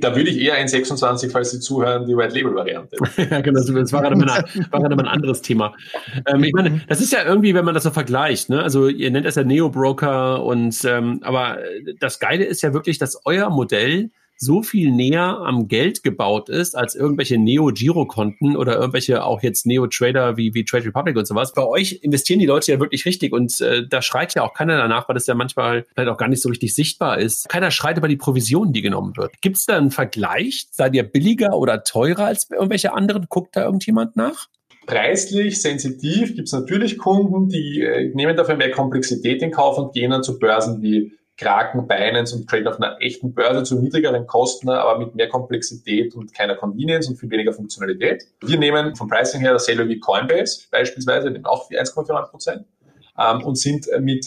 Da würde ich eher ein 26, falls Sie zuhören, die White Label Variante. ja, genau, das war gerade mal, war gerade mal ein anderes Thema. Ähm, ich meine, das ist ja irgendwie, wenn man das so vergleicht, ne? Also ihr nennt es ja Neo Broker und ähm, aber das Geile ist ja wirklich, dass euer Modell so viel näher am Geld gebaut ist als irgendwelche Neo-Giro-Konten oder irgendwelche auch jetzt Neo-Trader wie, wie Trade Republic und sowas. Bei euch investieren die Leute ja wirklich richtig und äh, da schreit ja auch keiner danach, weil das ja manchmal vielleicht auch gar nicht so richtig sichtbar ist. Keiner schreit über die Provision, die genommen wird. Gibt es da einen Vergleich? Seid ihr billiger oder teurer als irgendwelche anderen? Guckt da irgendjemand nach? Preislich, sensitiv gibt es natürlich Kunden, die äh, nehmen dafür mehr Komplexität in Kauf und gehen dann zu Börsen wie Kraken, Binance und traden auf einer echten Börse zu niedrigeren Kosten, aber mit mehr Komplexität und keiner Convenience und viel weniger Funktionalität. Wir nehmen vom Pricing her dasselbe wie Coinbase beispielsweise, nehmen auch 1,49 Prozent ähm, und sind mit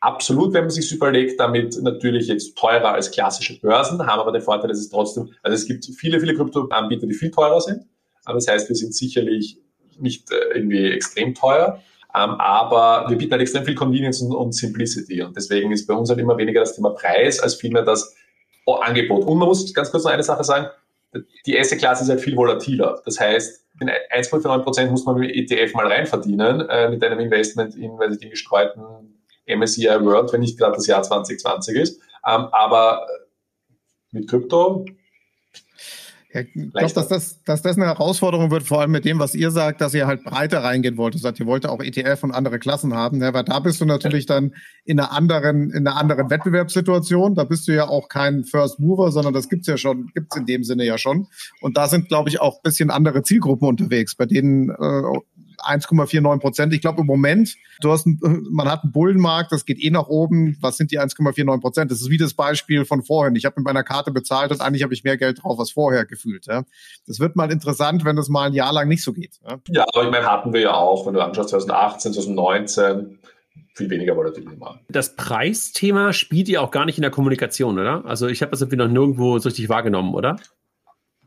absolut, wenn man sich überlegt, damit natürlich jetzt teurer als klassische Börsen, haben aber den Vorteil, dass es trotzdem, also es gibt viele, viele Kryptoanbieter, die viel teurer sind. Aber das heißt, wir sind sicherlich nicht äh, irgendwie extrem teuer. Ähm, aber wir bieten halt extrem viel Convenience und, und, Simplicity. Und deswegen ist bei uns halt immer weniger das Thema Preis als vielmehr das Angebot. Und man muss ganz kurz noch eine Sache sagen, die erste Klasse ist halt viel volatiler. Das heißt, den 1,49% muss man mit ETF mal reinverdienen, äh, mit einem Investment in, weiß ich, den gestreuten MSCI World, wenn nicht gerade das Jahr 2020 ist. Ähm, aber mit Krypto ja, ich glaube, dass das, dass das eine Herausforderung wird, vor allem mit dem, was ihr sagt, dass ihr halt breiter reingehen wollt. Ihr sagt, ihr wollt auch ETF und andere Klassen haben. Ja, weil da bist du natürlich dann in einer anderen, in einer anderen Wettbewerbssituation. Da bist du ja auch kein First Mover, sondern das gibt's ja schon, gibt's in dem Sinne ja schon. Und da sind, glaube ich, auch bisschen andere Zielgruppen unterwegs, bei denen äh, 1,49 Prozent. Ich glaube im Moment, du hast, ein, man hat einen Bullenmarkt, das geht eh nach oben. Was sind die 1,49 Prozent? Das ist wie das Beispiel von vorhin. Ich habe mit meiner Karte bezahlt und eigentlich habe ich mehr Geld drauf als vorher gefühlt. Ja. Das wird mal interessant, wenn das mal ein Jahr lang nicht so geht. Ja, ja aber ich meine, hatten wir ja auch, wenn du anschaust, 2018, 2019, viel weniger Volatilität machen. Das Preisthema spielt ihr auch gar nicht in der Kommunikation, oder? Also ich habe das irgendwie noch nirgendwo so richtig wahrgenommen, oder?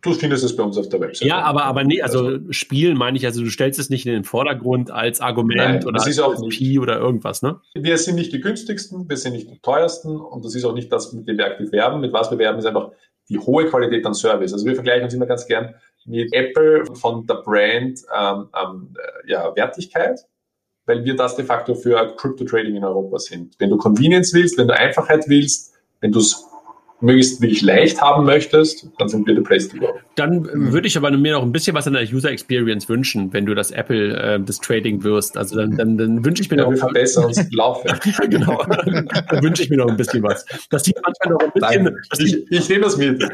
Du findest es bei uns auf der Website. Ja, aber, aber nee, also, spielen meine ich, also du stellst es nicht in den Vordergrund als Argument Nein, oder das ist auch nicht. oder irgendwas, ne? Wir sind nicht die günstigsten, wir sind nicht die teuersten und das ist auch nicht das, mit dem wir aktiv werben. Mit was wir werben, ist einfach die hohe Qualität an Service. Also wir vergleichen uns immer ganz gern mit Apple von der Brand ähm, ähm, ja, Wertigkeit, weil wir das de facto für Crypto Trading in Europa sind. Wenn du Convenience willst, wenn du Einfachheit willst, wenn du es möglichst wirklich leicht haben möchtest, dann sind wir the place to go. Dann mhm. würde ich aber mir noch ein bisschen was an der User Experience wünschen, wenn du das Apple äh, des Trading wirst. Also dann, dann, dann wünsche ich mir ja, noch. Wir verbessern uns Laufwerk. ja, genau. dann wünsche ich mir noch ein bisschen was. Das sieht manchmal noch ein bisschen. Nein, ich, ich nehme das mit.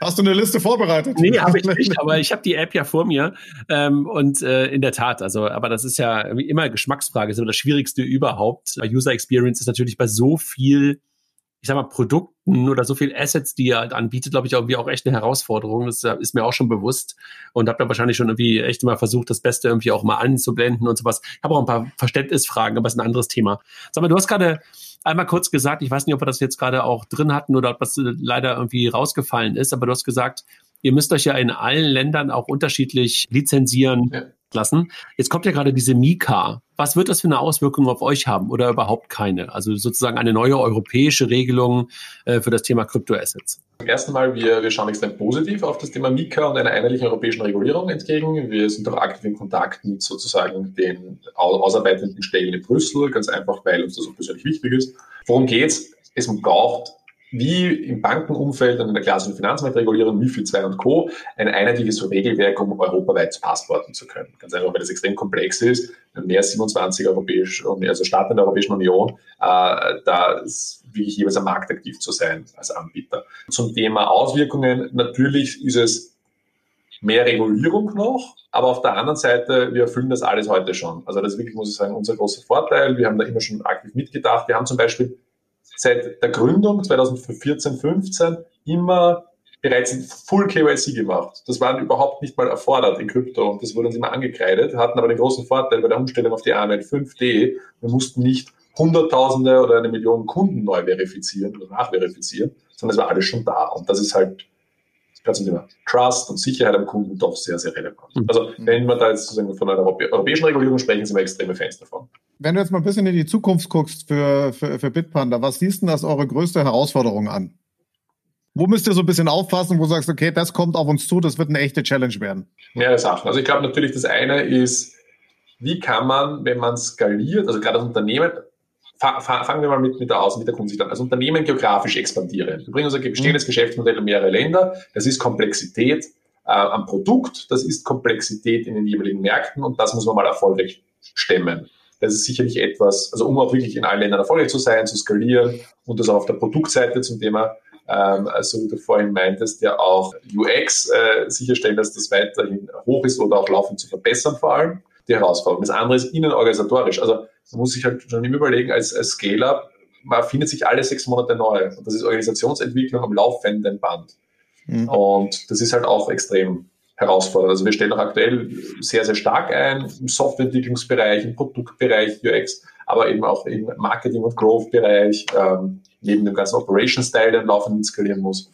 Hast du eine Liste vorbereitet? Nee, habe ich nicht, aber ich habe die App ja vor mir. Ähm, und äh, in der Tat, also, aber das ist ja immer Geschmacksfrage, ist immer das Schwierigste überhaupt. User Experience ist natürlich bei so viel ich sag mal, Produkten oder so viel Assets, die er halt anbietet, glaube ich, irgendwie auch echt eine Herausforderung. Das ist mir auch schon bewusst und habe da wahrscheinlich schon irgendwie echt mal versucht, das Beste irgendwie auch mal anzublenden und sowas. Ich habe auch ein paar Verständnisfragen, aber es ist ein anderes Thema. Sag mal, du hast gerade einmal kurz gesagt, ich weiß nicht, ob wir das jetzt gerade auch drin hatten oder ob das leider irgendwie rausgefallen ist, aber du hast gesagt, ihr müsst euch ja in allen Ländern auch unterschiedlich lizenzieren. Ja lassen. Jetzt kommt ja gerade diese Mika. Was wird das für eine Auswirkung auf euch haben oder überhaupt keine? Also sozusagen eine neue europäische Regelung äh, für das Thema Kryptoassets. Zum ersten Mal, wir, wir schauen extrem positiv auf das Thema Mika und einer einheitlichen europäischen Regulierung entgegen. Wir sind auch aktiv in Kontakt mit sozusagen den ausarbeitenden Stellen in Brüssel, ganz einfach, weil uns das auch persönlich wichtig ist. Worum geht's? Es braucht wie im Bankenumfeld und in der klassischen Finanzmarktregulierung, MIFID 2 und Co. ein einheitliches Regelwerk, um europaweit zu passporten zu können. Ganz einfach, weil das extrem komplex ist. Mehr als 27 europäische, also Staaten in der Europäischen Union, äh, da ist wirklich jeweils am Markt aktiv zu sein als Anbieter. Zum Thema Auswirkungen, natürlich ist es mehr Regulierung noch, aber auf der anderen Seite, wir erfüllen das alles heute schon. Also das ist wirklich, muss ich sagen, unser großer Vorteil. Wir haben da immer schon aktiv mitgedacht. Wir haben zum Beispiel seit der Gründung 2014, 15 immer bereits Full KYC gemacht. Das war überhaupt nicht mal erfordert in Krypto und das wurde uns immer angekreidet, hatten aber den großen Vorteil bei der Umstellung auf die AML 5D, wir mussten nicht Hunderttausende oder eine Million Kunden neu verifizieren oder nachverifizieren, sondern es war alles schon da und das ist halt ganz Thema Trust und Sicherheit am Kunden doch sehr, sehr relevant. Mhm. Also wenn wir da jetzt sozusagen von einer europäischen Regulierung sprechen, sind wir extreme Fans davon. Wenn du jetzt mal ein bisschen in die Zukunft guckst für, für, für Bitpanda, was siehst du als eure größte Herausforderung an? Wo müsst ihr so ein bisschen aufpassen, wo du sagst, okay, das kommt auf uns zu, das wird eine echte Challenge werden? Mehrere Sachen. Also ich glaube natürlich, das eine ist, wie kann man, wenn man skaliert, also gerade als Unternehmen, fangen wir mal mit, mit der Außen, mit der Kundensicht an. Als Unternehmen geografisch expandieren. Wir bringen unser bestehendes mhm. Geschäftsmodell in mehrere Länder. Das ist Komplexität äh, am Produkt, das ist Komplexität in den jeweiligen Märkten und das muss man mal erfolgreich stemmen. Das ist sicherlich etwas, also um auch wirklich in allen Ländern erfolgreich zu sein, zu skalieren und das auch auf der Produktseite zum Thema, ähm, also wie du vorhin meintest, ja auch UX äh, sicherstellen, dass das weiterhin hoch ist oder auch laufend zu verbessern vor allem, die Herausforderung. Das andere ist innen organisatorisch. Also man muss sich halt schon immer überlegen, als, als Scale-Up, man findet sich alle sechs Monate neu. Und das ist Organisationsentwicklung am laufenden Band. Mhm. Und das ist halt auch extrem herausfordernd. Also wir stellen auch aktuell sehr, sehr stark ein im Softwareentwicklungsbereich, im Produktbereich UX, aber eben auch im Marketing- und Growth-Bereich, ähm, neben dem ganzen Operations-Teil, der laufend skalieren muss.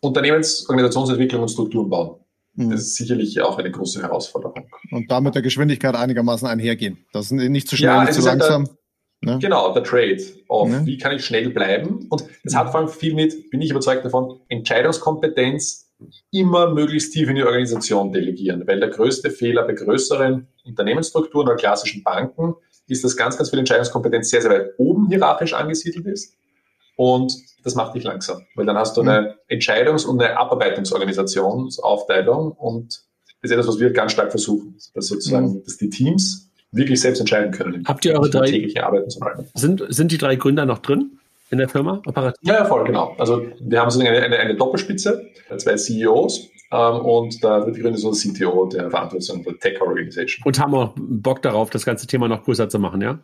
Unternehmensorganisationsentwicklung und Strukturen bauen. Mhm. Das ist sicherlich auch eine große Herausforderung. Und damit der Geschwindigkeit einigermaßen einhergehen. Das ist nicht zu schnell, ja, nicht zu langsam. Der, ne? Genau, der Trade of ne? wie kann ich schnell bleiben. Und das hat vor allem viel mit, bin ich überzeugt davon, Entscheidungskompetenz immer möglichst tief in die Organisation delegieren, weil der größte Fehler bei größeren Unternehmensstrukturen oder klassischen Banken ist, dass ganz, ganz viel Entscheidungskompetenz sehr, sehr weit oben hierarchisch angesiedelt ist. Und das macht dich langsam, weil dann hast du eine mhm. Entscheidungs- und eine Abarbeitungsorganisationsaufteilung und das ist etwas, was wir ganz stark versuchen, dass sozusagen, mhm. dass die Teams wirklich selbst entscheiden können. Habt ihr eure drei tägliche Arbeiten zum Beispiel. Sind, sind die drei Gründer noch drin? in der Firma operativ? Ja, ja, voll, genau. Also wir haben sozusagen eine, eine, eine Doppelspitze, zwei CEOs ähm, und da wird gegründet so ein CTO, der Verantwortung der Tech Organization. Und haben auch Bock darauf, das ganze Thema noch größer zu machen, ja?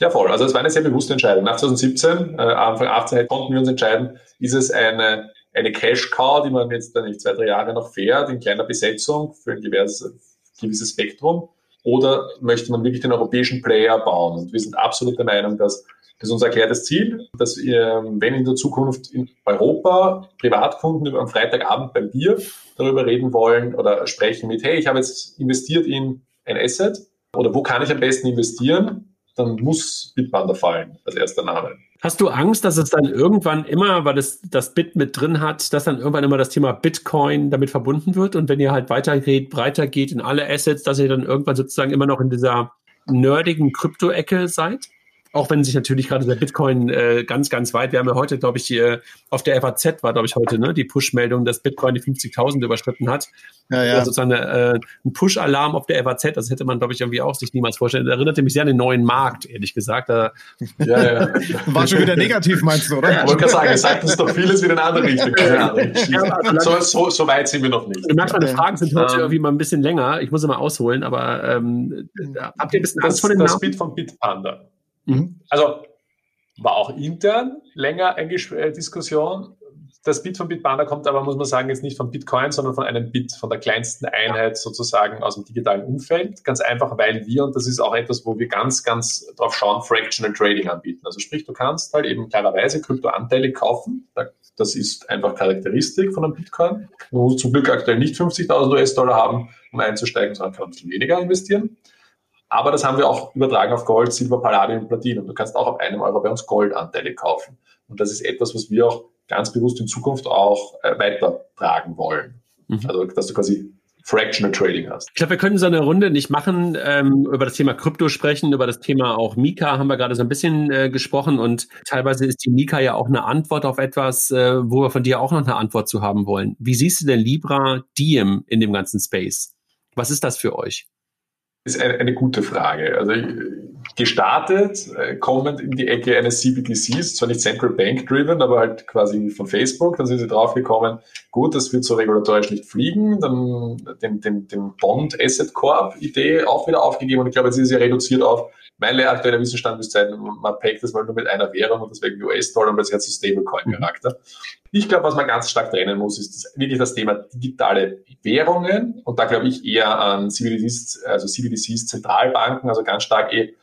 Ja, voll. Also es war eine sehr bewusste Entscheidung. Nach 2017, äh, Anfang 18 konnten wir uns entscheiden, ist es eine, eine Cash-Cow, die man jetzt dann nicht zwei, drei Jahre noch fährt, in kleiner Besetzung für ein gewisses, gewisses Spektrum, oder möchte man wirklich den europäischen Player bauen? Und wir sind absolut der Meinung, dass das ist unser erklärtes Ziel, dass ihr, wenn in der Zukunft in Europa Privatkunden am Freitagabend beim Bier darüber reden wollen oder sprechen mit, hey, ich habe jetzt investiert in ein Asset oder wo kann ich am besten investieren, dann muss Bitbanda fallen als erster Name. Hast du Angst, dass es dann irgendwann immer, weil es das Bit mit drin hat, dass dann irgendwann immer das Thema Bitcoin damit verbunden wird und wenn ihr halt weitergeht, breiter geht in alle Assets, dass ihr dann irgendwann sozusagen immer noch in dieser nerdigen Krypto-Ecke seid? Auch wenn sich natürlich gerade der Bitcoin äh, ganz, ganz weit, wir haben ja heute, glaube ich, die, auf der FAZ war, glaube ich, heute, ne, die Push-Meldung, dass Bitcoin die 50.000 überschritten hat. Ja, ja. Also sozusagen äh, ein Push-Alarm auf der FAZ, das hätte man, glaube ich, irgendwie auch sich niemals vorstellen. Das erinnerte mich sehr an den neuen Markt, ehrlich gesagt. Da, ja, ja. War schon wieder negativ, meinst du, oder? Ja, ich wollte gerade sagen, es sagt uns doch vieles wieder in eine andere Richtung. Ja, also so, so, so, weit sind wir noch nicht. Du merkst, meine Fragen sind heute ähm, irgendwie mal ein bisschen länger. Ich muss immer ausholen, aber ähm, habt ihr ein bisschen Angst vor dem Das Namen? Bit von Bitpanda. Mhm. Also war auch intern länger eine äh, Diskussion. Das Bit von Bitbanda kommt aber, muss man sagen, jetzt nicht von Bitcoin, sondern von einem Bit, von der kleinsten Einheit sozusagen aus dem digitalen Umfeld. Ganz einfach, weil wir, und das ist auch etwas, wo wir ganz, ganz drauf schauen, Fractional Trading anbieten. Also sprich, du kannst halt eben klarerweise Kryptoanteile kaufen. Das ist einfach Charakteristik von einem Bitcoin. Du musst zum Glück aktuell nicht 50.000 US-Dollar haben, um einzusteigen, sondern kann ein bisschen weniger investieren. Aber das haben wir auch übertragen auf Gold, Silber, Palladium und Platinum. Du kannst auch ab einem Euro bei uns Goldanteile kaufen. Und das ist etwas, was wir auch ganz bewusst in Zukunft auch äh, weitertragen wollen. Mhm. Also, dass du quasi Fractional Trading hast. Ich glaube, wir können so eine Runde nicht machen, ähm, über das Thema Krypto sprechen, über das Thema auch Mika haben wir gerade so ein bisschen äh, gesprochen und teilweise ist die Mika ja auch eine Antwort auf etwas, äh, wo wir von dir auch noch eine Antwort zu haben wollen. Wie siehst du denn Libra Diem in dem ganzen Space? Was ist das für euch? Ist eine, eine gute Frage. Also gestartet, äh, kommend in die Ecke eines CBDCs, zwar nicht Central Bank driven, aber halt quasi von Facebook, dann sind sie draufgekommen, gut, das wird so regulatorisch nicht fliegen, dann den, den, den Bond Asset Corp Idee auch wieder aufgegeben und ich glaube, jetzt ist ja reduziert auf mein aktueller Wissensstand müsste sein, man packt das mal nur mit einer Währung und deswegen US-Dollar und das hat so Stablecoin-Charakter. Ich glaube, was man ganz stark trennen muss, ist das, wirklich das Thema digitale Währungen und da glaube ich eher an CBDCs, also CBDCs, Zentralbanken, also ganz stark eh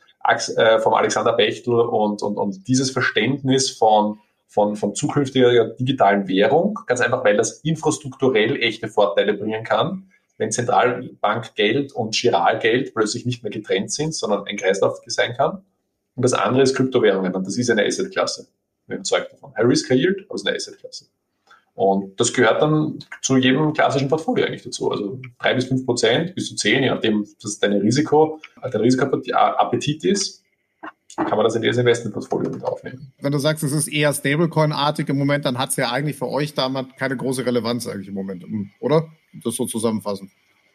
äh, vom Alexander Bechtel und, und, und dieses Verständnis von, von, von zukünftiger digitalen Währung, ganz einfach, weil das infrastrukturell echte Vorteile bringen kann wenn Zentralbankgeld und Giralgeld plötzlich nicht mehr getrennt sind, sondern ein Kreislauf sein kann. Und das andere ist Kryptowährungen und das ist eine Assetklasse. Bin überzeugt davon. High Risk, High Yield, aber es ist eine Assetklasse. Und das gehört dann zu jedem klassischen Portfolio eigentlich dazu. Also drei bis fünf Prozent bis zu zehn, je nachdem, dass dein Risiko, dein Risikoappetit ist, kann man das in jedes Investmentportfolio mit aufnehmen. Wenn du sagst, es ist eher Stablecoin-artig im Moment, dann hat es ja eigentlich für euch damals keine große Relevanz eigentlich im Moment, oder? Das so zusammenfassen.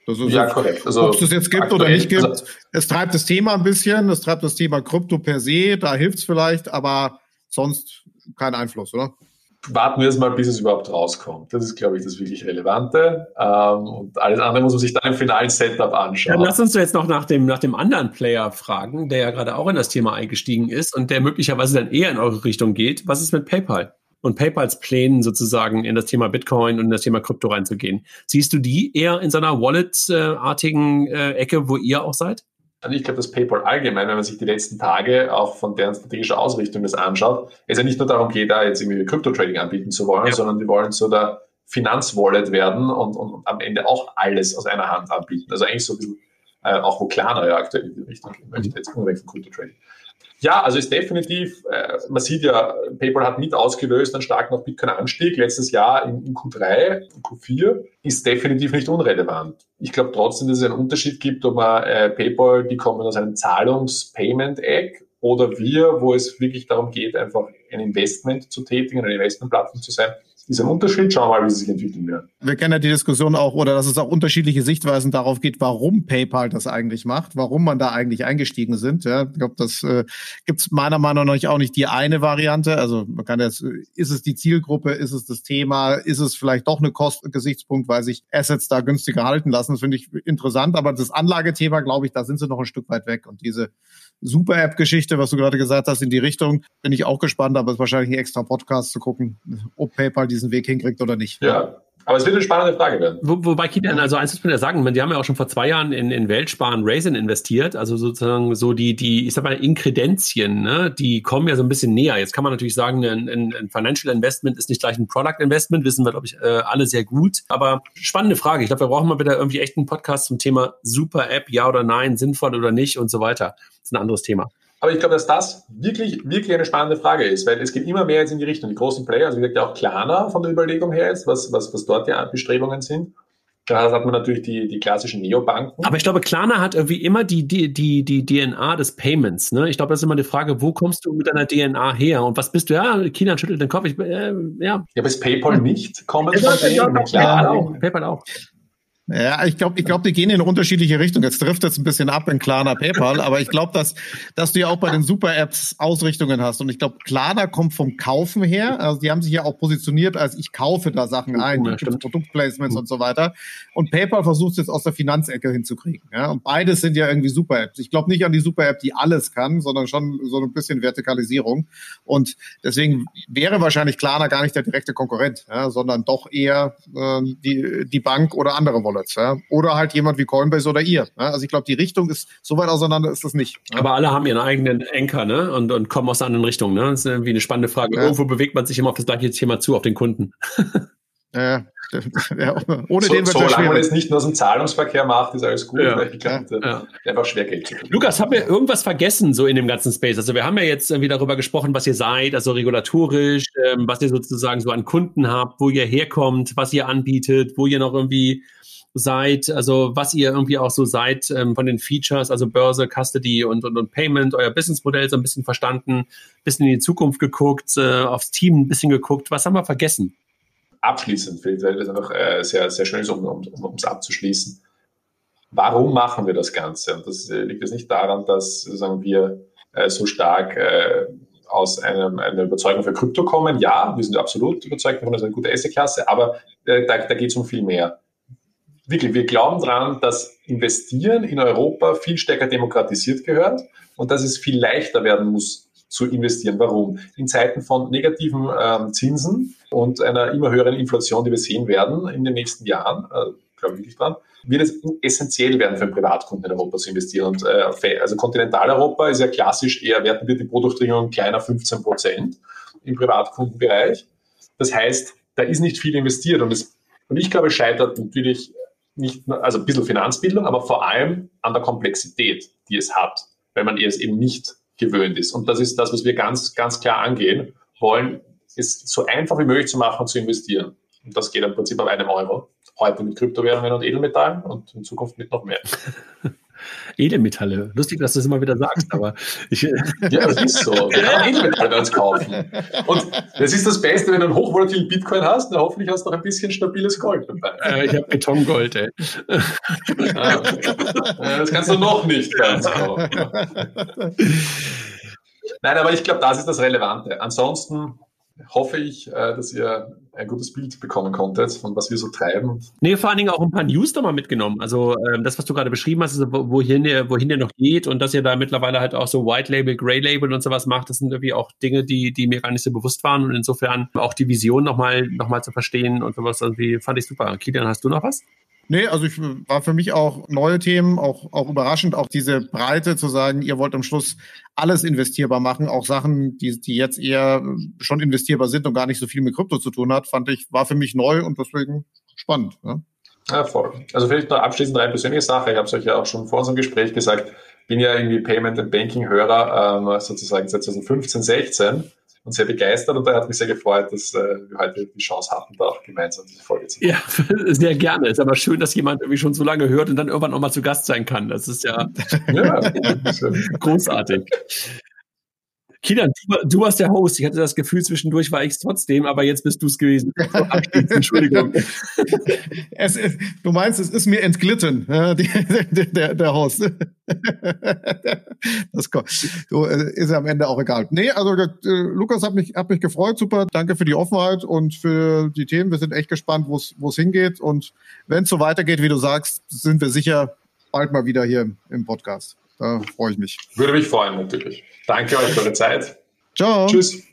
Das ist ja, korrekt. Also, ob es das jetzt gibt aktuell, oder nicht gibt. Also, es treibt das Thema ein bisschen, es treibt das Thema Krypto per se, da hilft es vielleicht, aber sonst kein Einfluss, oder? Warten wir es mal, bis es überhaupt rauskommt. Das ist, glaube ich, das wirklich Relevante. Ähm, und alles andere muss man sich dann im finalen Setup anschauen. Dann lass uns jetzt noch nach dem, nach dem anderen Player fragen, der ja gerade auch in das Thema eingestiegen ist und der möglicherweise dann eher in eure Richtung geht. Was ist mit PayPal? Und PayPals Plänen sozusagen in das Thema Bitcoin und in das Thema Krypto reinzugehen. Siehst du die eher in so einer Wallet-artigen äh, Ecke, wo ihr auch seid? Also ich glaube, dass PayPal allgemein, wenn man sich die letzten Tage auch von deren strategischer Ausrichtung das anschaut, es ja nicht nur darum geht, da jetzt irgendwie Krypto-Trading anbieten zu wollen, ja. sondern die wollen so der Finanzwallet werden und, und, und, am Ende auch alles aus einer Hand anbieten. Also eigentlich so ein bisschen, äh, auch wo Klarna ja aktuell in die Richtung gehen möchte, jetzt unabhängig von Krypto-Trading. Ja, also ist definitiv, äh, man sieht ja, PayPal hat mit ausgelöst einen starken Bitcoin-Anstieg letztes Jahr in, in Q3, in Q4, ist definitiv nicht unrelevant. Ich glaube trotzdem, dass es einen Unterschied gibt, ob man äh, PayPal, die kommen aus einem Zahlungs-Payment-Eck oder wir, wo es wirklich darum geht, einfach ein Investment zu tätigen, eine Investmentplattform zu sein, ein Unterschied. Schauen wir mal, wie sie sich entwickeln werden. Wir kennen ja die Diskussion auch, oder dass es auch unterschiedliche Sichtweisen darauf geht, warum PayPal das eigentlich macht, warum man da eigentlich eingestiegen sind. Ja, ich glaube, das äh, gibt es meiner Meinung nach auch nicht die eine Variante. Also man kann jetzt, ist es die Zielgruppe, ist es das Thema, ist es vielleicht doch eine Kostengesichtspunkt, weil sich Assets da günstiger halten lassen. Das finde ich interessant. Aber das Anlagethema, glaube ich, da sind sie noch ein Stück weit weg. Und diese Super-App-Geschichte, was du gerade gesagt hast, in die Richtung, bin ich auch gespannt, aber es ist wahrscheinlich ein extra Podcast zu gucken, ob PayPal diesen Weg hinkriegt oder nicht. Ja, aber es wird eine spannende Frage werden. Wo, wobei Kilian, also eins muss man ja sagen, die haben ja auch schon vor zwei Jahren in, in Weltsparen Raisin investiert, also sozusagen so die, die, ich sag mal, Inkredenzien, ne, die kommen ja so ein bisschen näher. Jetzt kann man natürlich sagen, ein, ein, Financial Investment ist nicht gleich ein Product Investment, wissen wir, glaube ich, äh, alle sehr gut. Aber spannende Frage. Ich glaube, wir brauchen mal wieder irgendwie echt einen Podcast zum Thema Super App, ja oder nein, sinnvoll oder nicht und so weiter. Das ist ein anderes Thema. Aber ich glaube, dass das wirklich, wirklich eine spannende Frage ist, weil es geht immer mehr jetzt in die Richtung. Die großen Player, also wie gesagt, ja auch Klarna von der Überlegung her jetzt, was, was, was dort die Bestrebungen sind. Da hat man natürlich die, die klassischen Neobanken. Aber ich glaube, Klarna hat irgendwie immer die, die, die, die DNA des Payments. Ne? Ich glaube, das ist immer die Frage, wo kommst du mit deiner DNA her und was bist du? Ja, China schüttelt den Kopf. Ich, äh, ja. ja, aber ist PayPal nicht? Kommen ja, von denen? Ja, auch. PayPal auch. Ja, ich glaube, ich glaube, die gehen in unterschiedliche Richtungen. Jetzt trifft es ein bisschen ab in Klarna PayPal, aber ich glaube, dass, dass du ja auch bei den Super-Apps Ausrichtungen hast. Und ich glaube, Klarna kommt vom Kaufen her. Also die haben sich ja auch positioniert, als ich kaufe da Sachen ein, ja, Produktplacements mhm. und so weiter. Und PayPal versucht es jetzt aus der Finanzecke hinzukriegen. Ja? Und beides sind ja irgendwie Super-Apps. Ich glaube nicht an die Super-App, die alles kann, sondern schon so ein bisschen Vertikalisierung. Und deswegen wäre wahrscheinlich Klarna gar nicht der direkte Konkurrent, ja? sondern doch eher äh, die, die Bank oder andere Wallets. Wallets, ja. Oder halt jemand wie Coinbase oder ihr. Ja? Also ich glaube, die Richtung ist so weit auseinander ist das nicht. Ja? Aber alle haben ihren eigenen Anker, ne? Und, und kommen aus anderen Richtungen. Ne? Das ist irgendwie eine spannende Frage. Ja. Irgendwo bewegt man sich immer auf das gleiche Thema zu, auf den Kunden. ja, ja, ohne so, den wird Solange man es nicht nur aus dem Zahlungsverkehr macht, ist alles gut. Ja, ich glaube, ja, ja. einfach schwer Geld zu Lukas, haben wir irgendwas vergessen so in dem ganzen Space? Also wir haben ja jetzt irgendwie darüber gesprochen, was ihr seid, also regulatorisch, ähm, was ihr sozusagen so an Kunden habt, wo ihr herkommt, was ihr anbietet, wo ihr noch irgendwie seid, also was ihr irgendwie auch so seid ähm, von den Features, also Börse, Custody und, und, und Payment, euer Businessmodell so ein bisschen verstanden, bisschen in die Zukunft geguckt, äh, aufs Team ein bisschen geguckt. Was haben wir vergessen? Abschließend, vielleicht das einfach äh, sehr, sehr schön ist, um es um, um, abzuschließen. Warum machen wir das Ganze? Und das äh, liegt jetzt nicht daran, dass sagen wir äh, so stark äh, aus einem, einer Überzeugung für Krypto kommen. Ja, wir sind absolut überzeugt davon, das ist eine gute Asset-Klasse, aber äh, da, da geht es um viel mehr wirklich, wir glauben daran, dass Investieren in Europa viel stärker demokratisiert gehört und dass es viel leichter werden muss zu investieren. Warum? In Zeiten von negativen ähm, Zinsen und einer immer höheren Inflation, die wir sehen werden in den nächsten Jahren, äh, glaube ich wirklich dran, wird es essentiell werden für einen Privatkunden in Europa zu investieren. Und, äh, also Kontinentaleuropa ist ja klassisch eher, werten wir die Produktregion kleiner 15 Prozent im Privatkundenbereich. Das heißt, da ist nicht viel investiert und, es, und ich glaube, scheitert natürlich nicht, also ein bisschen Finanzbildung, aber vor allem an der Komplexität, die es hat, weil man es eben nicht gewöhnt ist. Und das ist das, was wir ganz, ganz klar angehen wollen, es so einfach wie möglich zu machen und zu investieren. Und das geht im Prinzip auf einem Euro. Heute mit Kryptowährungen und Edelmetallen und in Zukunft mit noch mehr. Edelmetalle. Lustig, dass du es immer wieder sagst, aber ich. ja, das ist so. Wir können Edelmetalle bei uns kaufen. Und das ist das Beste, wenn du einen hochvolatilen Bitcoin hast, dann hoffentlich hast du noch ein bisschen stabiles Gold dabei. Äh, ich habe Betongold, ey. Ah, das kannst du noch nicht ganz kaufen. Nein, aber ich glaube, das ist das Relevante. Ansonsten hoffe ich, äh, dass ihr ein gutes Bild bekommen konntet, von was wir so treiben. Nee, vor allen Dingen auch ein paar News da mal mitgenommen. Also ähm, das, was du gerade beschrieben hast, ist, wohin ihr, wohin ihr noch geht und dass ihr da mittlerweile halt auch so White Label, Grey Label und sowas macht, das sind irgendwie auch Dinge, die, die mir gar nicht so bewusst waren und insofern auch die Vision nochmal noch mal zu verstehen und sowas irgendwie fand ich super. Kilian, hast du noch was? Nee, also ich war für mich auch neue Themen, auch, auch überraschend, auch diese Breite zu sagen, ihr wollt am Schluss alles investierbar machen, auch Sachen, die, die jetzt eher schon investierbar sind und gar nicht so viel mit Krypto zu tun hat, fand ich, war für mich neu und deswegen spannend. Ja, ja voll. Also vielleicht noch abschließend drei persönliche Sachen. Ich habe es euch ja auch schon vor unserem Gespräch gesagt, bin ja irgendwie Payment and Banking Hörer ähm, sozusagen seit 2015, 16 und sehr begeistert und da hat mich sehr gefreut, dass äh, wir heute die Chance hatten, da auch gemeinsam diese Folge zu machen. Ja, sehr gerne. Ist aber schön, dass jemand irgendwie schon so lange hört und dann irgendwann nochmal zu Gast sein kann. Das ist ja, ja großartig. Kilian, du, du, warst der Host. Ich hatte das Gefühl, zwischendurch war ich es trotzdem, aber jetzt bist du es gewesen. Entschuldigung. Es, es, du meinst, es ist mir entglitten, ja, die, der, der Host. Das so, äh, ist ja am Ende auch egal. Nee, also äh, Lukas hat mich, hat mich gefreut. Super, danke für die Offenheit und für die Themen. Wir sind echt gespannt, wo es hingeht. Und wenn es so weitergeht, wie du sagst, sind wir sicher bald mal wieder hier im Podcast. Da freue ich mich. Würde mich freuen, natürlich. Danke euch für eure Zeit. Ciao. Tschüss.